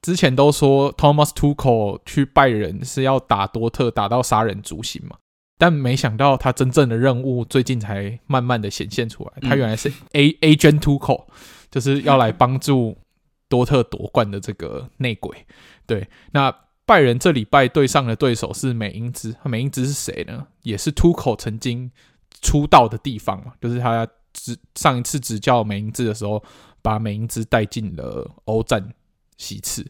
之前都说 Thomas Tuchel 去拜仁是要打多特打到杀人诛心嘛，但没想到他真正的任务最近才慢慢的显现出来，他原来是 A Agent Tuchel，就是要来帮助多特夺冠的这个内鬼。对，那拜仁这礼拜对上的对手是美因兹，美因兹是谁呢？也是 Tuchel 曾经出道的地方嘛，就是他执上一次执教美因兹的时候，把美因兹带进了欧战席次。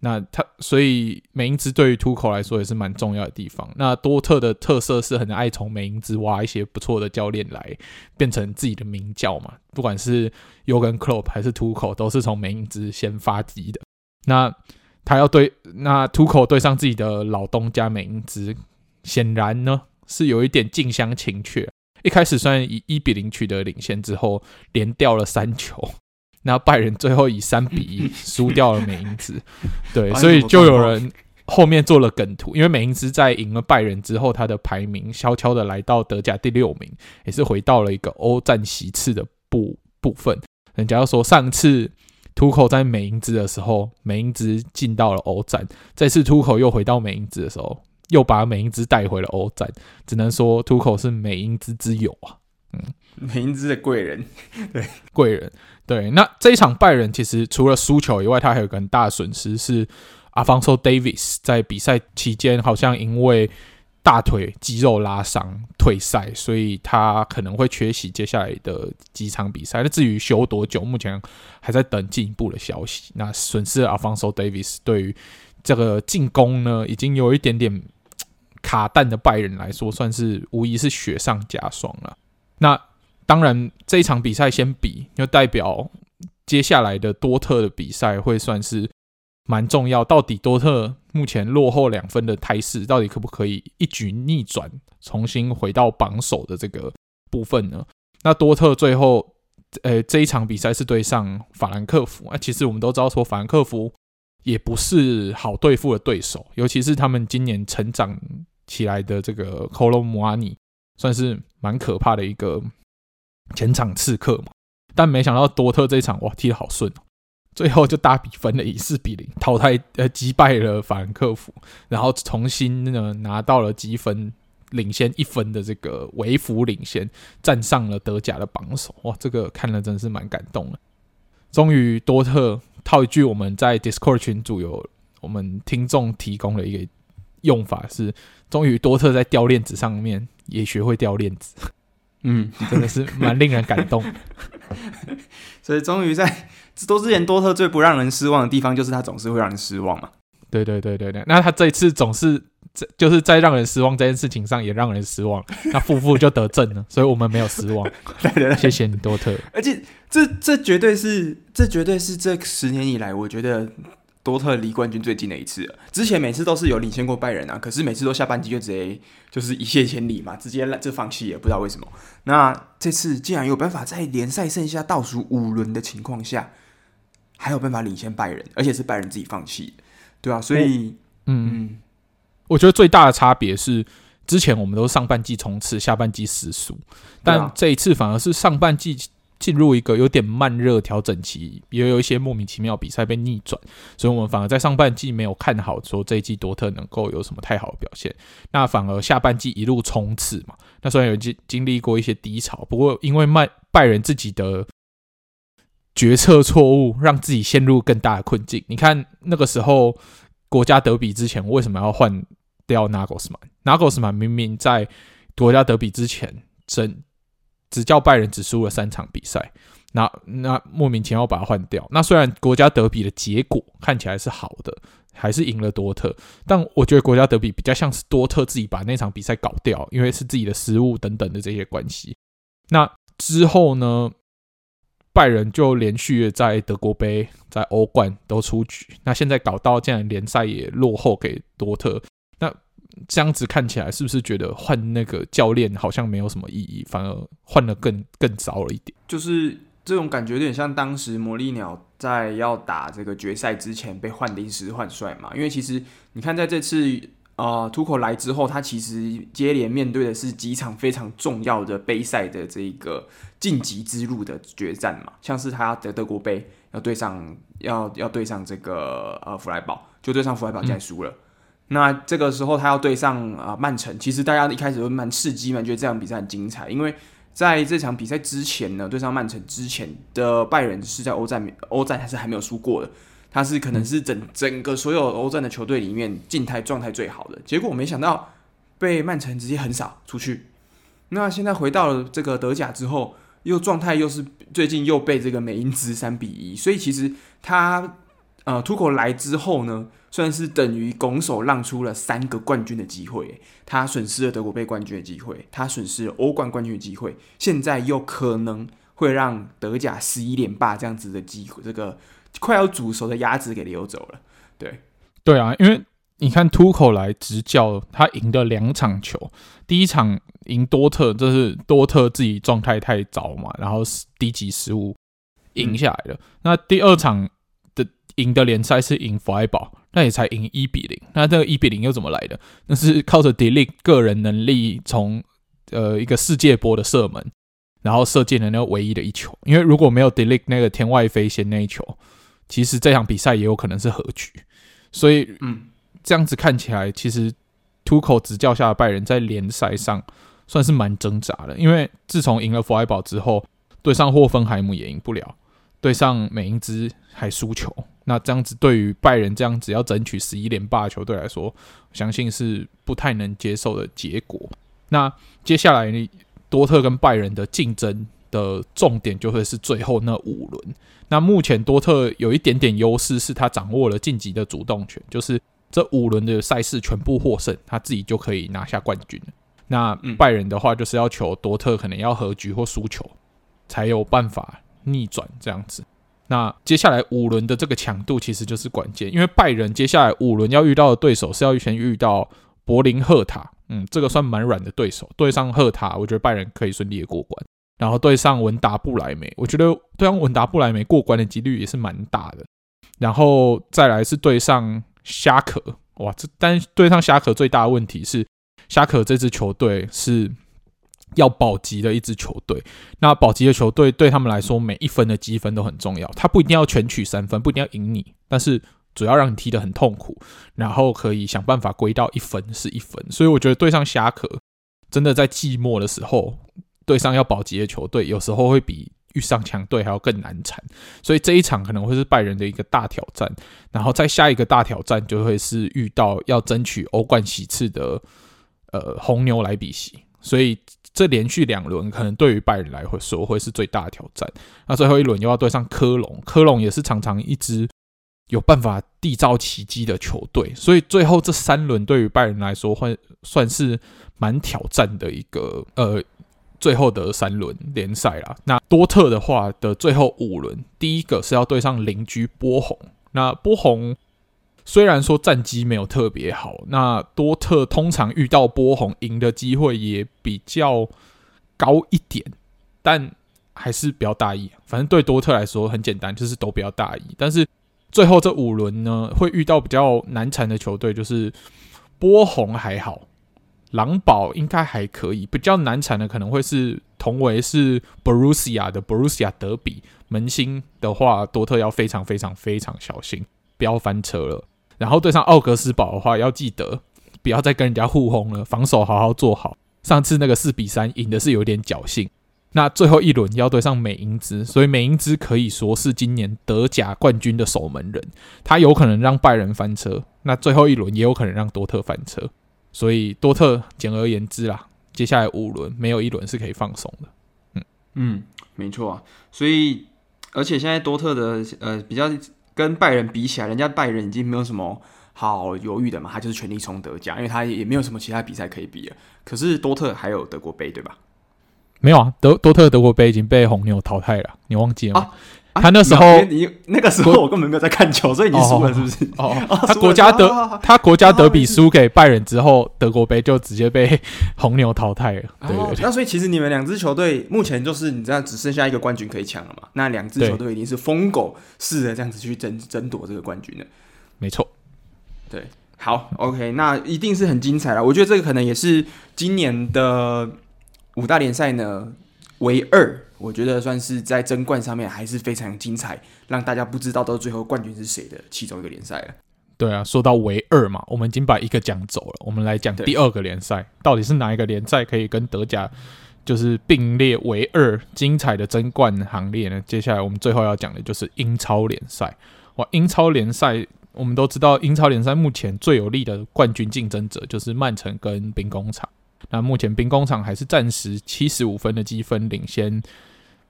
那他所以美因兹对于土口来说也是蛮重要的地方。那多特的特色是很爱从美因兹挖一些不错的教练来变成自己的名教嘛，不管是 Jurgen Klopp 还是土口都是从美因兹先发迹的。那他要对那土口对上自己的老东家美因兹，显然呢是有一点近乡情怯。一开始虽然以一比零取得领先之后，连掉了三球，那拜仁最后以三比一 输掉了美因兹。对，所以就有人后面做了梗图，因为美因兹在赢了拜仁之后，他的排名悄悄的来到德甲第六名，也是回到了一个欧战席次的部部分。人家要说上次。图口在美因兹的时候，美因兹进到了欧战。这次图口又回到美因兹的时候，又把美因兹带回了欧战。只能说图口是美因兹之友啊，嗯，美因兹的贵人，对，贵人。对，那这一场拜仁其实除了输球以外，他还有一个很大的损失是，Alphonso Davies 在比赛期间好像因为。大腿肌肉拉伤退赛，所以他可能会缺席接下来的几场比赛。那至于休多久，目前还在等进一步的消息。那损失了 Alphonso Davies 对于这个进攻呢，已经有一点点卡弹的拜仁来说，算是无疑是雪上加霜了。那当然，这一场比赛先比，就代表接下来的多特的比赛会算是。蛮重要，到底多特目前落后两分的态势，到底可不可以一举逆转，重新回到榜首的这个部分呢？那多特最后，呃，这一场比赛是对上法兰克福啊。其实我们都知道，说法兰克福也不是好对付的对手，尤其是他们今年成长起来的这个 Kolo Muani，算是蛮可怕的一个前场刺客嘛。但没想到多特这一场哇，踢得好顺哦。最后就大比分的以四比零淘汰呃击败了法兰克福，然后重新呢拿到了积分领先一分的这个微幅领先，站上了德甲的榜首。哇，这个看了真的是蛮感动的。终于多特套一句我们在 Discord 群组有我们听众提供的一个用法是：终于多特在掉链子上面也学会掉链子。嗯，真的是蛮令人感动。所以终于在。多之前多特最不让人失望的地方，就是他总是会让人失望嘛。对对对对对，那他这一次总是在就是在让人失望这件事情上也让人失望，那负负就得正了，所以我们没有失望。对对对，谢谢你多特。而且这这绝对是这绝对是这十年以来，我觉得。多特离冠军最近的一次了，之前每次都是有领先过拜仁啊，可是每次都下半季就直接就是一泻千里嘛，直接就放弃也不知道为什么。那这次竟然有办法在联赛剩下倒数五轮的情况下，还有办法领先拜仁，而且是拜仁自己放弃，对啊，所以，嗯，嗯，我觉得最大的差别是，之前我们都是上半季冲刺，下半季死输，但这一次反而是上半季。进入一个有点慢热调整期，也有一些莫名其妙比赛被逆转，所以我们反而在上半季没有看好说这一季多特能够有什么太好的表现。那反而下半季一路冲刺嘛，那虽然有经经历过一些低潮，不过因为拜拜仁自己的决策错误，让自己陷入更大的困境。你看那个时候国家德比之前为什么要换掉纳格斯曼？纳格斯曼明明在国家德比之前真。只叫拜仁只输了三场比赛，那那莫名其妙把他换掉。那虽然国家德比的结果看起来是好的，还是赢了多特，但我觉得国家德比比较像是多特自己把那场比赛搞掉，因为是自己的失误等等的这些关系。那之后呢，拜仁就连续在德国杯、在欧冠都出局。那现在搞到竟然联赛也落后给多特。这样子看起来，是不是觉得换那个教练好像没有什么意义，反而换的更更糟了一点？就是这种感觉有点像当时魔力鸟在要打这个决赛之前被换临时换帅嘛。因为其实你看在这次呃，图口来之后，他其实接连面对的是几场非常重要的杯赛的这个晋级之路的决战嘛，像是他得德国杯要对上要要对上这个呃弗莱堡，就对上弗莱堡，竟然输了。那这个时候他要对上啊、曼城，其实大家一开始都蛮刺激嘛，觉得这场比赛很精彩，因为在这场比赛之前呢，对上曼城之前的拜仁是在欧战欧战还是还没有输过的。他是可能是整整个所有欧战的球队里面静态状态最好的，结果没想到被曼城直接横扫出去。那现在回到了这个德甲之后，又状态又是最近又被这个美因兹三比一，所以其实他呃图口来之后呢，算是等于拱手让出了三个冠军的机会，他损失了德国杯冠军的机会，他损失了欧冠冠军的机会，现在又可能会让德甲十一连霸这样子的机会，这个。快要煮熟的鸭子给溜走了，对，对啊，因为你看图克来执教，他赢的两场球，第一场赢多特，这是多特自己状态太糟嘛，然后低级失误赢下来了。那第二场赢的联赛是赢弗莱堡，那也才赢一比零。那这个一比零又怎么来的？那是靠着迪利个人能力从呃一个世界波的射门，然后射进了那个唯一的一球。因为如果没有迪利那个天外飞仙那一球。其实这场比赛也有可能是和局，所以，嗯，这样子看起来，其实图口执教下的拜仁在联赛上算是蛮挣扎的。因为自从赢了弗莱堡之后，对上霍芬海姆也赢不了，对上美因兹还输球。那这样子对于拜仁这样子要争取十一连霸的球队来说，我相信是不太能接受的结果。那接下来呢，多特跟拜仁的竞争的重点就会是最后那五轮。那目前多特有一点点优势，是他掌握了晋级的主动权，就是这五轮的赛事全部获胜，他自己就可以拿下冠军。那拜仁的话，就是要求多特可能要和局或输球，才有办法逆转这样子。那接下来五轮的这个强度其实就是关键，因为拜仁接下来五轮要遇到的对手是要先遇到柏林赫塔，嗯，这个算蛮软的对手，对上赫塔，我觉得拜仁可以顺利的过关。然后对上文达不莱梅，我觉得对上文达不莱梅过关的几率也是蛮大的。然后再来是对上虾可，哇，这但对上虾可最大的问题是，虾可这支球队是要保级的一支球队。那保级的球队对他们来说，每一分的积分都很重要。他不一定要全取三分，不一定要赢你，但是主要让你踢得很痛苦，然后可以想办法归到一分是一分。所以我觉得对上虾可，真的在寂寞的时候。对上要保级的球队，有时候会比遇上强队还要更难缠，所以这一场可能会是拜仁的一个大挑战。然后再下一个大挑战就会是遇到要争取欧冠席次的呃红牛莱比锡，所以这连续两轮可能对于拜仁来说会是最大的挑战。那最后一轮又要对上科隆，科隆也是常常一支有办法缔造奇迹的球队，所以最后这三轮对于拜仁来说会算是蛮挑战的一个呃。最后的三轮联赛啦，那多特的话的最后五轮，第一个是要对上邻居波鸿。那波鸿虽然说战绩没有特别好，那多特通常遇到波鸿赢的机会也比较高一点，但还是不要大意。反正对多特来说很简单，就是都不要大意。但是最后这五轮呢，会遇到比较难缠的球队，就是波鸿还好。狼堡应该还可以，比较难缠的可能会是同为是 borusia 的 borusia 德比门兴的话，多特要非常非常非常小心，不要翻车了。然后对上奥格斯堡的话，要记得不要再跟人家互轰了，防守好好做好。上次那个四比三赢的是有点侥幸。那最后一轮要对上美因兹，所以美因兹可以说是今年德甲冠军的守门人，他有可能让拜仁翻车，那最后一轮也有可能让多特翻车。所以多特，简而言之啦，接下来五轮没有一轮是可以放松的。嗯嗯，没错啊。所以，而且现在多特的呃比较跟拜仁比起来，人家拜仁已经没有什么好犹豫的嘛，他就是全力冲德甲，因为他也没有什么其他比赛可以比了。可是多特还有德国杯，对吧？没有啊，德多特德国杯已经被红牛淘汰了，你忘记了吗？啊他那时候，啊、你那个时候我根本没有在看球，所以你输了是不是？哦，他国家德他国家德比输给拜仁之后，德国杯就直接被红牛淘汰了。对，对，对，那所以其实你们两支球队目前就是你知道只剩下一个冠军可以抢了嘛？那两支球队已经是疯狗似的这样子去争争夺这个冠军了。没错，对。好，OK，那一定是很精彩了。我觉得这个可能也是今年的五大联赛呢唯二，我觉得算是在争冠上面还是非常精彩，让大家不知道到最后冠军是谁的其中一个联赛了。对啊，说到唯二嘛，我们已经把一个讲走了，我们来讲第二个联赛，到底是哪一个联赛可以跟德甲就是并列唯二精彩的争冠行列呢？接下来我们最后要讲的就是英超联赛。哇，英超联赛。我们都知道，英超联赛目前最有力的冠军竞争者就是曼城跟兵工厂。那目前兵工厂还是暂时七十五分的积分领先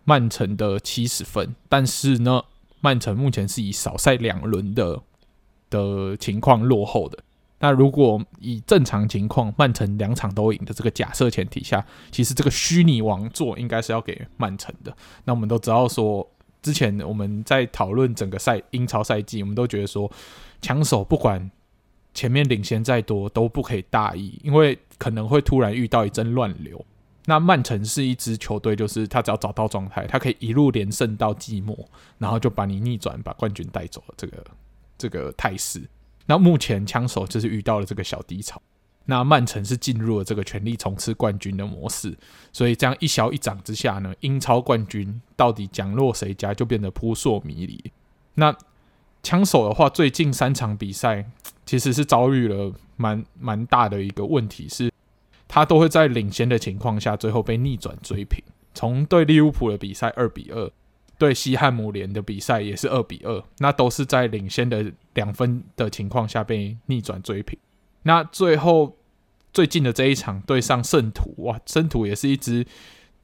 曼城的七十分，但是呢，曼城目前是以少赛两轮的的情况落后的。那如果以正常情况，曼城两场都赢的这个假设前提下，其实这个虚拟王座应该是要给曼城的。那我们都知道说。之前我们在讨论整个赛英超赛季，我们都觉得说，强手不管前面领先再多都不可以大意，因为可能会突然遇到一阵乱流。那曼城是一支球队，就是他只要找到状态，他可以一路连胜到季末，然后就把你逆转，把冠军带走了这个这个态势。那目前枪手就是遇到了这个小低潮。那曼城是进入了这个全力冲刺冠军的模式，所以这样一消一长之下呢，英超冠军到底奖落谁家就变得扑朔迷离。那枪手的话，最近三场比赛其实是遭遇了蛮蛮大的一个问题，是他都会在领先的情况下，最后被逆转追平。从对利物浦的比赛二比二，对西汉姆联的比赛也是二比二，那都是在领先的两分的情况下被逆转追平。那最后。最近的这一场对上圣徒，哇，圣徒也是一支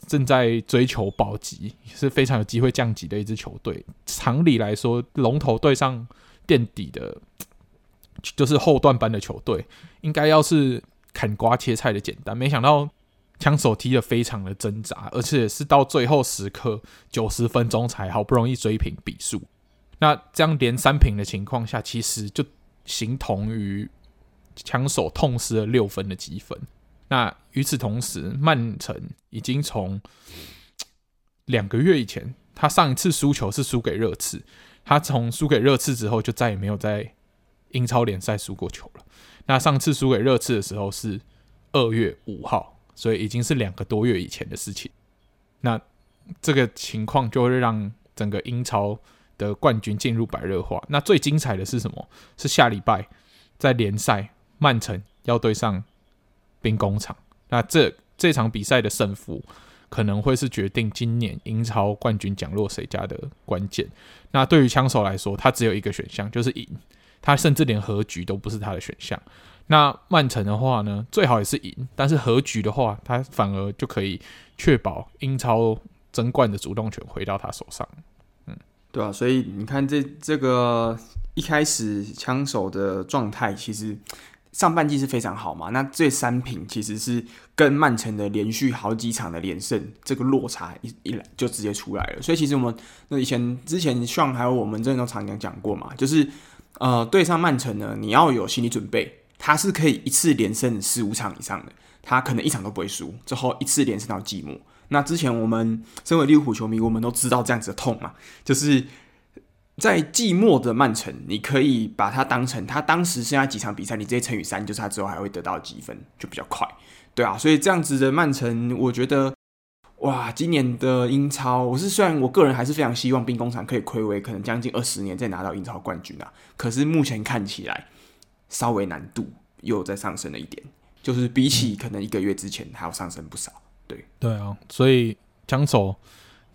正在追求保级，也是非常有机会降级的一支球队。常理来说，龙头对上垫底的，就是后段班的球队，应该要是砍瓜切菜的简单。没想到枪手踢得非常的挣扎，而且是到最后时刻九十分钟才好不容易追平比数。那这样连三平的情况下，其实就形同于。枪手痛失了六分的积分。那与此同时，曼城已经从两个月以前，他上一次输球是输给热刺。他从输给热刺之后，就再也没有在英超联赛输过球了。那上次输给热刺的时候是二月五号，所以已经是两个多月以前的事情。那这个情况就会让整个英超的冠军进入白热化。那最精彩的是什么？是下礼拜在联赛。曼城要对上兵工厂，那这这场比赛的胜负可能会是决定今年英超冠军奖落谁家的关键。那对于枪手来说，他只有一个选项，就是赢。他甚至连和局都不是他的选项。那曼城的话呢，最好也是赢，但是和局的话，他反而就可以确保英超争冠的主动权回到他手上。嗯，对啊，所以你看这这个一开始枪手的状态，其实。上半季是非常好嘛，那这三平其实是跟曼城的连续好几场的连胜，这个落差一一来就直接出来了。所以其实我们那以前之前上还有我们这种常讲讲过嘛，就是呃对上曼城呢，你要有心理准备，他是可以一次连胜四五场以上的，他可能一场都不会输，之后一次连胜到季末。那之前我们身为利物浦球迷，我们都知道这样子的痛嘛，就是。在季末的曼城，你可以把它当成他当时剩下几场比赛，你直接乘以三，就是他之后还会得到积分，就比较快，对啊，所以这样子的曼城，我觉得，哇，今年的英超，我是虽然我个人还是非常希望兵工厂可以亏违可能将近二十年再拿到英超冠军啊，可是目前看起来稍微难度又在上升了一点，就是比起可能一个月之前还要上升不少，对，对啊，所以枪手。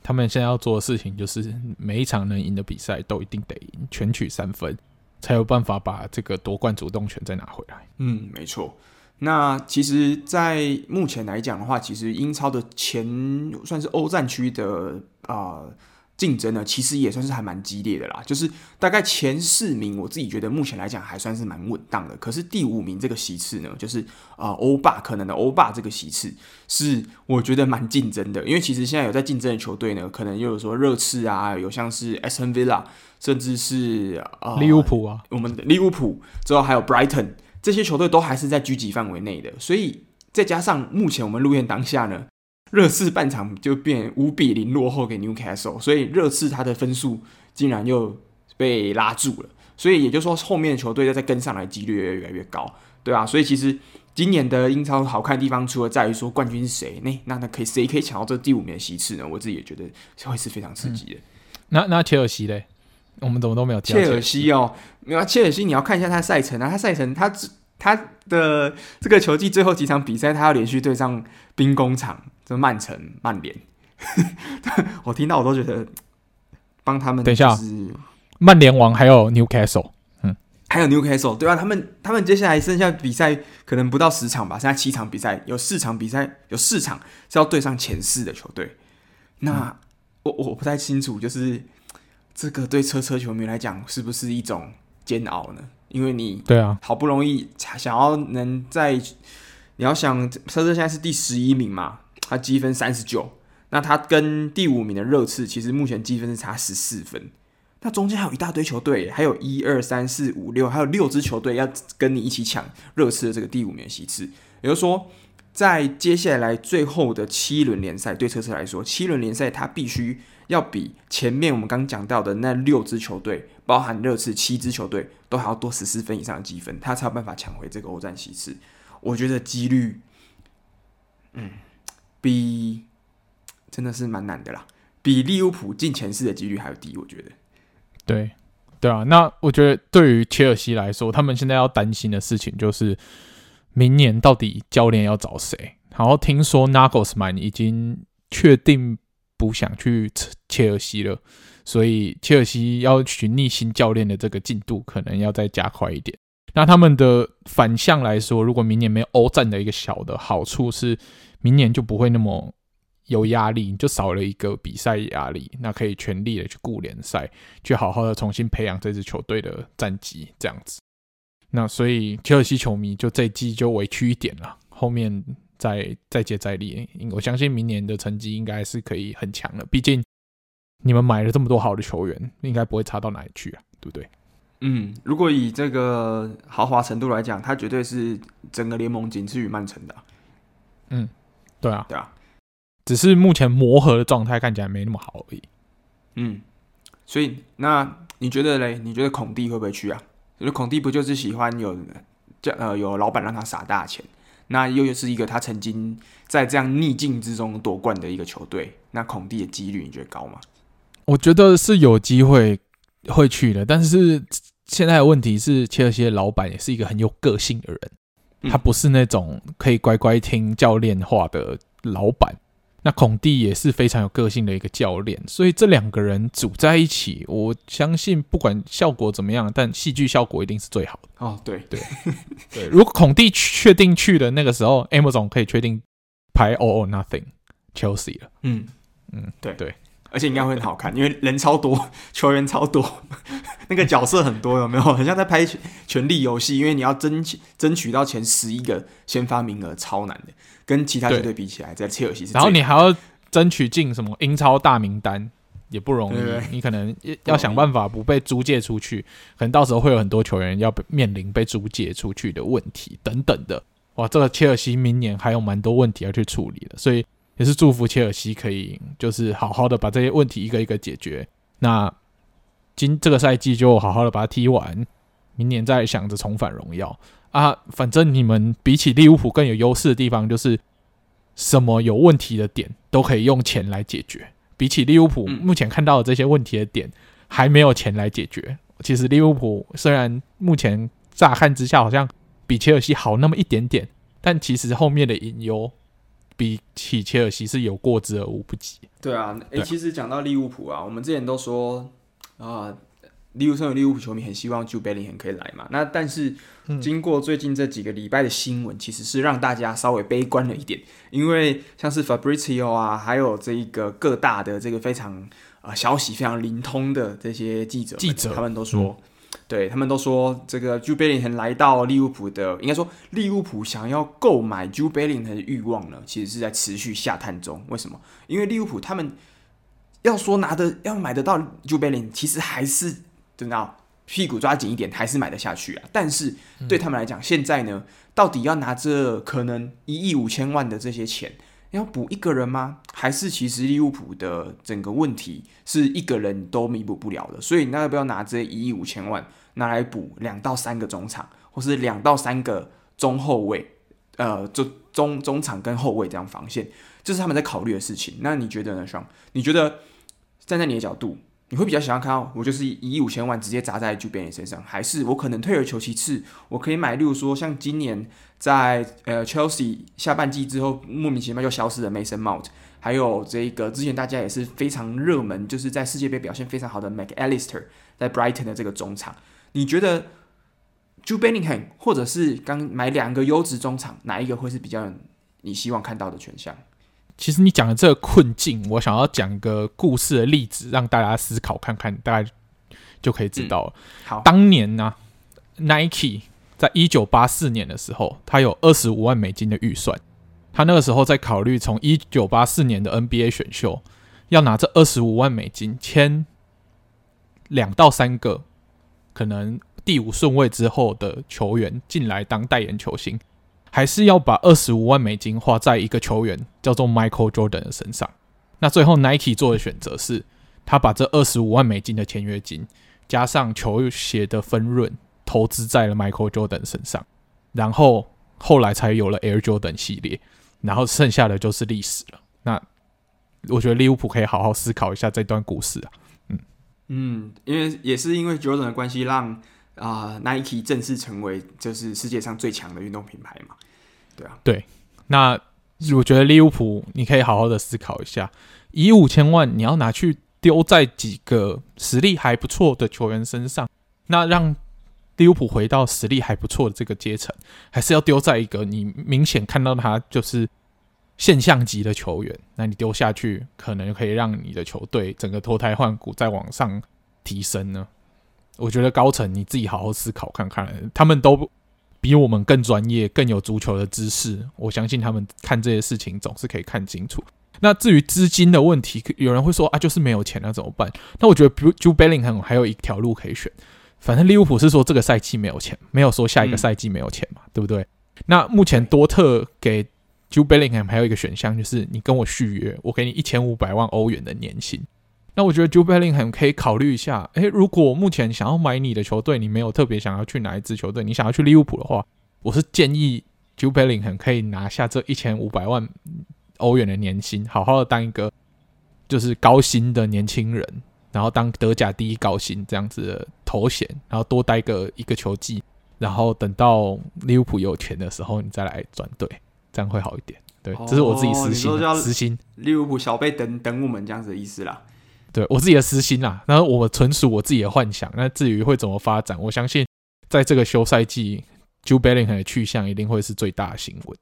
他们现在要做的事情就是每一场能赢的比赛都一定得赢，全取三分，才有办法把这个夺冠主动权再拿回来。嗯，没错。那其实，在目前来讲的话，其实英超的前算是欧战区的啊。呃竞争呢，其实也算是还蛮激烈的啦。就是大概前四名，我自己觉得目前来讲还算是蛮稳当的。可是第五名这个席次呢，就是啊欧霸可能的欧霸这个席次，是我觉得蛮竞争的。因为其实现在有在竞争的球队呢，可能又有说热刺啊，有像是 Aston Villa，甚至是啊、呃、利物浦啊，我们的利物浦之后还有 Brighton 这些球队都还是在狙击范围内的。所以再加上目前我们录音当下呢。热刺半场就变五比零落后给 Newcastle，所以热刺他的分数竟然又被拉住了。所以也就是说后面的球队再跟上来几率越来越高，对啊，所以其实今年的英超好看的地方，除了在于说冠军是谁，那那那可以谁可以抢到这第五名的席次呢？我自己也觉得会是非常刺激的。那那切尔西嘞？我们怎么都没有切尔西哦？没有切尔西，你要看一下他赛程啊，他赛程他他的这个球季最后几场比赛，他要连续对上兵工厂、这曼城、曼联。我听到我都觉得帮他们、就是。等一下，曼联王还有 Newcastle，嗯，还有 Newcastle，对啊，他们他们接下来剩下比赛可能不到十场吧，剩下七场比赛，有四场比赛有四场是要对上前四的球队。那、嗯、我我不太清楚，就是。这个对车车球迷来讲是不是一种煎熬呢？因为你对啊，好不容易想要能在，你要想车车现在是第十一名嘛，他积分三十九，那他跟第五名的热刺其实目前积分是差十四分，那中间还有一大堆球队，还有一二三四五六，还有六支球队要跟你一起抢热刺的这个第五名席次，也就是说，在接下来最后的七轮联赛，对车车来说，七轮联赛他必须。要比前面我们刚讲到的那六支球队，包含热刺七支球队，都还要多十四分以上的积分，他才有办法抢回这个欧战席次。我觉得几率，嗯，比真的是蛮难的啦，比利物浦进前四的几率还要低。我觉得，对，对啊。那我觉得对于切尔西来说，他们现在要担心的事情就是，明年到底教练要找谁？然后听说 Nagelsmann 已经确定。不想去切尔西了，所以切尔西要寻觅新教练的这个进度可能要再加快一点。那他们的反向来说，如果明年没有欧战的一个小的好处是，明年就不会那么有压力，就少了一个比赛压力，那可以全力的去顾联赛，去好好的重新培养这支球队的战绩，这样子。那所以切尔西球迷就这季就委屈一点了，后面。再再接再厉，我相信明年的成绩应该是可以很强的。毕竟你们买了这么多好的球员，应该不会差到哪里去啊，对不对？嗯，如果以这个豪华程度来讲，他绝对是整个联盟仅次于曼城的。嗯，对啊，对啊，只是目前磨合的状态看起来没那么好而已。嗯，所以那你觉得嘞？你觉得孔蒂会不会去啊？因为孔蒂不就是喜欢有这呃有老板让他撒大钱？那又又是一个他曾经在这样逆境之中夺冠的一个球队，那孔蒂的几率你觉得高吗？我觉得是有机会会去的，但是现在的问题是，切尔西的老板也是一个很有个性的人，他不是那种可以乖乖听教练话的老板。那孔蒂也是非常有个性的一个教练，所以这两个人组在一起，我相信不管效果怎么样，但戏剧效果一定是最好的。哦，对对对，如果孔蒂确定去的那个时候，M 总可以确定排 All or Nothing Chelsea 了。嗯嗯，对对。而且应该会很好看，因为人超多，球员超多，那个角色很多，有没有？很像在拍权力游戏，因为你要争取争取到前十一个先发名额，超难的，跟其他球队比起来，在切尔西是。然后你还要争取进什么英超大名单，也不容易。对对对，你可能要想办法不被租借出去，可能到时候会有很多球员要面临被租借出去的问题等等的。哇，这个切尔西明年还有蛮多问题要去处理的，所以。也是祝福切尔西可以就是好好的把这些问题一个一个解决。那今这个赛季就好好的把它踢完，明年再想着重返荣耀啊。反正你们比起利物浦更有优势的地方，就是什么有问题的点都可以用钱来解决。比起利物浦目前看到的这些问题的点，还没有钱来解决。其实利物浦虽然目前乍看之下好像比切尔西好那么一点点，但其实后面的隐忧。比起切尔西是有过之而无不及。对啊，诶、欸，其实讲到利物浦啊，我们之前都说啊，利物浦有利物浦球迷很希望 Bellingham 可以来嘛。那但是经过最近这几个礼拜的新闻，其实是让大家稍微悲观了一点，因为像是 Fabrizio 啊，还有这一个各大的这个非常啊、呃、消息非常灵通的这些记者，记者他们都说。嗯对，他们都说，这个 Bellingham 来到利物浦的，应该说利物浦想要购买 Bellingham 的欲望呢，其实是在持续下探中。为什么？因为利物浦他们要说拿的要买得到 Bellingham，其实还是等到屁股抓紧一点，还是买得下去啊。但是对他们来讲，现在呢，到底要拿这可能一亿五千万的这些钱，要补一个人吗？还是其实利物浦的整个问题是一个人都弥补不了的？所以那要不要拿这一亿五千万拿来补两到三个中场，或是两到三个中后卫？呃，中中中场跟后卫这样防线，这是他们在考虑的事情。那你觉得呢双你觉得站在你的角度？你会比较想要看到我就是一亿五千万直接砸在 j u b a n 身上，还是我可能退而求其次，我可以买，例如说像今年在呃 Chelsea 下半季之后莫名其妙就消失的 Mason Mount，还有这个之前大家也是非常热门，就是在世界杯表现非常好的 Mac Allister 在 Brighton 的这个中场，你觉得 Jude Bellingham 或者是刚买两个优质中场，哪一个会是比较你希望看到的选项？其实你讲的这个困境，我想要讲一个故事的例子，让大家思考看看，大概就可以知道了。嗯、好，当年呢、啊，Nike 在一九八四年的时候，他有二十五万美金的预算，他那个时候在考虑从一九八四年的 NBA 选秀，要拿这二十五万美金签两到三个可能第五顺位之后的球员进来当代言球星。还是要把二十五万美金花在一个球员叫做 Michael Jordan 的身上。那最后 Nike 做的选择是，他把这二十五万美金的签约金加上球鞋的分润投资在了 Michael Jordan 身上，然后后来才有了 Air Jordan 系列，然后剩下的就是历史了。那我觉得利物浦可以好好思考一下这段故事啊。嗯嗯，因为也是因为 Jordan 的关系让。啊、，Nike 正式成为就是世界上最强的运动品牌嘛？对啊，对。那我觉得利物浦，你可以好好的思考一下，一亿五千万你要拿去丢在几个实力还不错的球员身上，那让利物浦回到实力还不错的这个阶层，还是要丢在一个你明显看到他就是现象级的球员，那你丢下去，可能可以让你的球队整个脱胎换骨，再往上提升呢？我觉得高层你自己好好思考看看，他们都比我们更专业，更有足球的知识。我相信他们看这些事情总是可以看清楚。那至于资金的问题，有人会说啊，就是没有钱，那怎么办？那我觉得，Jude Bellingham 还有一条路可以选。反正利物浦是说这个赛季没有钱，没有说下一个赛季没有钱嘛，嗯、对不对？那目前多特给 Jude Bellingham 还有一个选项，就是你跟我续约，我给你一千五百万欧元的年薪。那我觉得 Jude Bellingham 可以考虑一下。诶，如果目前想要买你的球队，你没有特别想要去哪一支球队，你想要去利物浦的话，我是建议 Jude Bellingham 可以拿下这一千五百万欧元的年薪，好好的当一个就是高薪的年轻人，然后当德甲第一高薪这样子的头衔，然后多待个一个球季，然后等到利物浦有钱的时候，你再来转队，这样会好一点。对，这是我自己私心，私心。利物浦小贝等等我们这样子的意思啦。对我自己的私心啦，然后我纯属我自己的幻想。那至于会怎么发展，我相信在这个休赛季 j u b e l l i n g 的去向一定会是最大的新闻。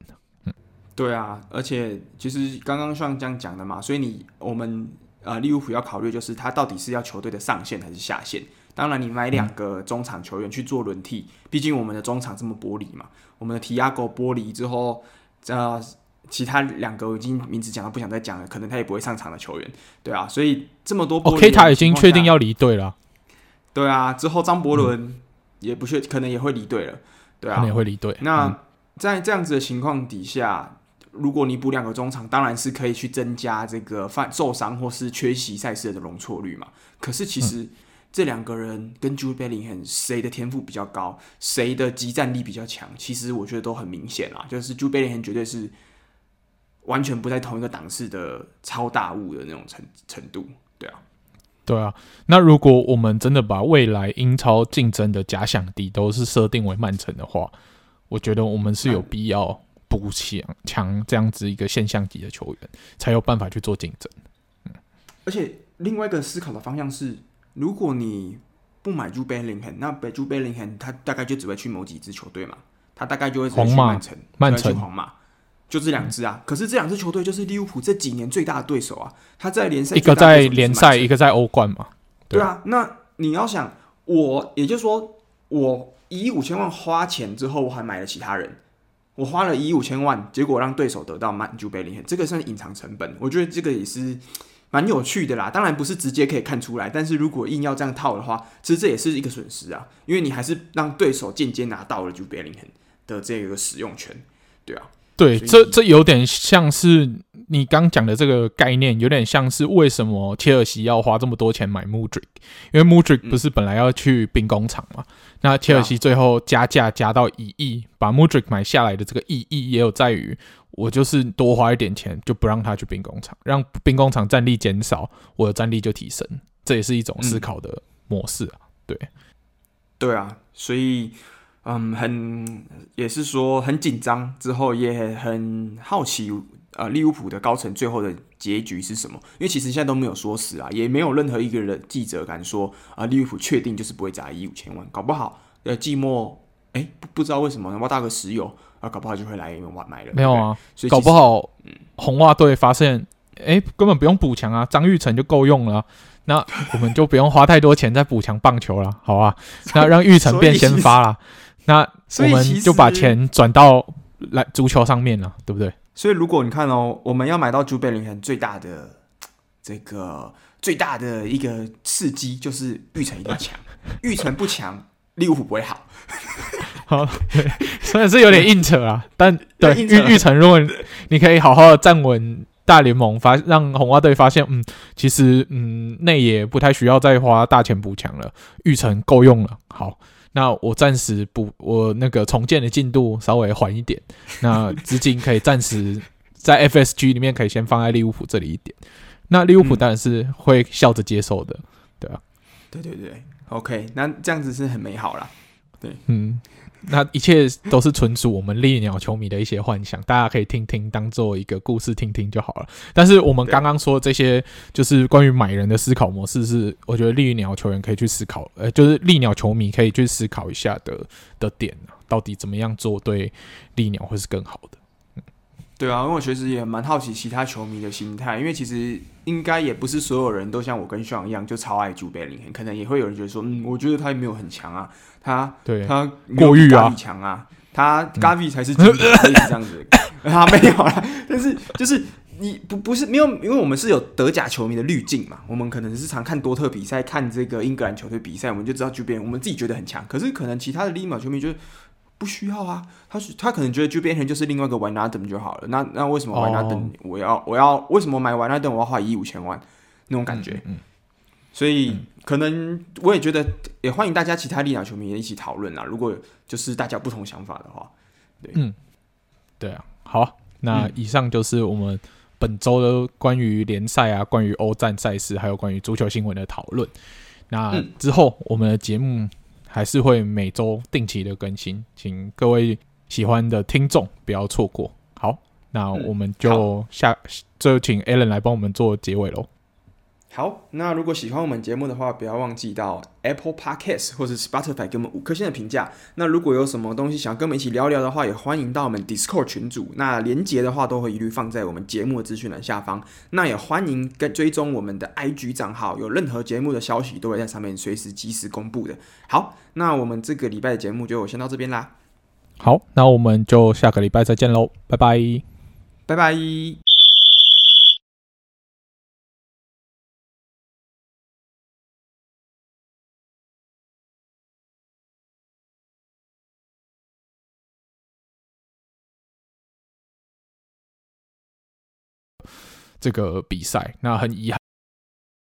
嗯，对啊，而且其实刚刚像这样讲的嘛，所以你我们呃利物浦要考虑就是他到底是要球队的上限还是下限。当然，你买两个中场球员去做轮替，嗯、毕竟我们的中场这么玻璃嘛，我们的提亚戈玻璃之后，呃。其他两个我已经名字讲到，不想再讲了，可能他也不会上场的球员，对啊，所以这么多 OK，他已经确定要离队了，对啊，之后张伯伦也不确，可能也会离队了，对啊，可能也会离队。那在这样子的情况底下，如果你补两个中场，当然是可以去增加这个犯受伤或是缺席赛事的容错率嘛。可是其实这两个人跟 Jude Bellingham 谁的天赋比较高，谁的集战力比较强，其实我觉得都很明显啦，就是 Jude Bellingham 绝对是。完全不在同一个档次的超大物的那种程程度，对啊，对啊。那如果我们真的把未来英超竞争的假想敌都是设定为曼城的话，我觉得我们是有必要补强强这样子一个现象级的球员，才有办法去做竞争。嗯，而且另外一个思考的方向是，如果你不买 Jude Bellingham，那 Jude Bellingham 他大概就只会去某几支球队嘛，他大概就会去曼城、曼城、皇马。就这两支啊，可是这两支球队就是利物浦这几年最大的对手啊。他在联赛一个在联赛，一个在欧冠嘛。对啊，那你要想，我也就是说，我一亿五千万花钱之后，我还买了其他人。我花了一亿五千万，结果让对手得到曼朱贝林，这个算隐藏成本。我觉得这个也是蛮有趣的啦。当然不是直接可以看出来，但是如果硬要这样套的话，其实这也是一个损失啊，因为你还是让对手间接拿到了朱贝林的这个使用权，对啊。对，这这有点像是你刚讲的这个概念，有点像是为什么切尔西要花这么多钱买 Mudryk，因为 Mudryk 不是本来要去兵工厂嘛？嗯、那切尔西最后加价加到一亿，把 Mudryk 买下来的这个意义也有在于，我就是多花一点钱，就不让他去兵工厂，让兵工厂战力减少，我的战力就提升，这也是一种思考的模式啊。嗯、对，对啊，所以。嗯，很也是说很紧张，之后也很好奇，呃，利物浦的高层最后的结局是什么？因为其实现在都没有说死啊，也没有任何一个人记者敢说啊，利物浦确定就是不会砸一亿五千万，搞不好呃寂寞，哎，不不知道为什么挖大个石油啊，搞不好就会来买买了。没有啊，所以搞不好，嗯，红袜队发现，哎，根本不用补强啊，张玉成就够用了，那我们就不用花太多钱在补强棒球了，好啊？那让玉成变先发了。那我们就把钱转到来足球上面了，对不对？所以如果你看哦，我们要买到朱贝林肯最大的这个最大的一个刺激就是玉成一定要强，玉成不强，利物浦不会好。好，虽然是有点硬扯啊，但 对玉玉成，如果你可以好好的站稳大联盟，发让红袜队发现，嗯，其实嗯内也不太需要再花大钱补强了，玉成够用了，好。那我暂时不我那个重建的进度稍微缓一点，那资金可以暂时在 FSG 里面可以先放在利物浦这里一点，那利物浦当然是会笑着接受的，嗯、对啊，对对对，OK，那这样子是很美好啦，对，嗯。那一切都是纯属我们绿鸟球迷的一些幻想，大家可以听听，当做一个故事听听就好了。但是我们刚刚说这些，就是关于买人的思考模式，是我觉得绿鸟球员可以去思考，呃，就是利鸟球迷可以去思考一下的的点，到底怎么样做对利鸟会是更好的。对啊，因为我确实也蛮好奇其他球迷的心态，因为其实应该也不是所有人都像我跟炫一样就超爱朱贝林，可能也会有人觉得说，嗯，我觉得他也没有很强啊，他对他过誉啊，强啊，他 Gavi 才是经典，可以这样子，他、啊、没有啦，但是就是你不不是没有，因为我们是有德甲球迷的滤镜嘛，我们可能是常看多特比赛，看这个英格兰球队比赛，我们就知道朱贝林，我们自己觉得很强，可是可能其他的利物浦球迷就。不需要啊，他是他可能觉得就变成就是另外一个 Wijnaldum 就好了。那那为什么 Wijnaldum 我要、oh. 我要为什么买 Wijnaldum 我要花一亿五千万那种感觉？嗯，嗯所以、嗯、可能我也觉得也欢迎大家其他利鸟球迷也一起讨论啊。如果就是大家不同想法的话，对，嗯，对啊，好，那以上就是我们本周的关于联赛啊、关于欧战赛事还有关于足球新闻的讨论。那之后我们的节目。还是会每周定期的更新，请各位喜欢的听众不要错过。好，那我们就下、嗯、就请 Alan 来帮我们做结尾喽。好，那如果喜欢我们节目的话，不要忘记到 Apple Podcast 或者 Spotify 给我们五颗星的评价。那如果有什么东西想跟我们一起聊聊的话，也欢迎到我们 Discord 群组。那连接的话都会一律放在我们节目的资讯栏下方。那也欢迎跟追踪我们的 IG 账号，有任何节目的消息都会在上面随时及时公布的。好，那我们这个礼拜的节目就先到这边啦。好，那我们就下个礼拜再见喽，拜拜，拜拜。这个比赛，那很遗憾。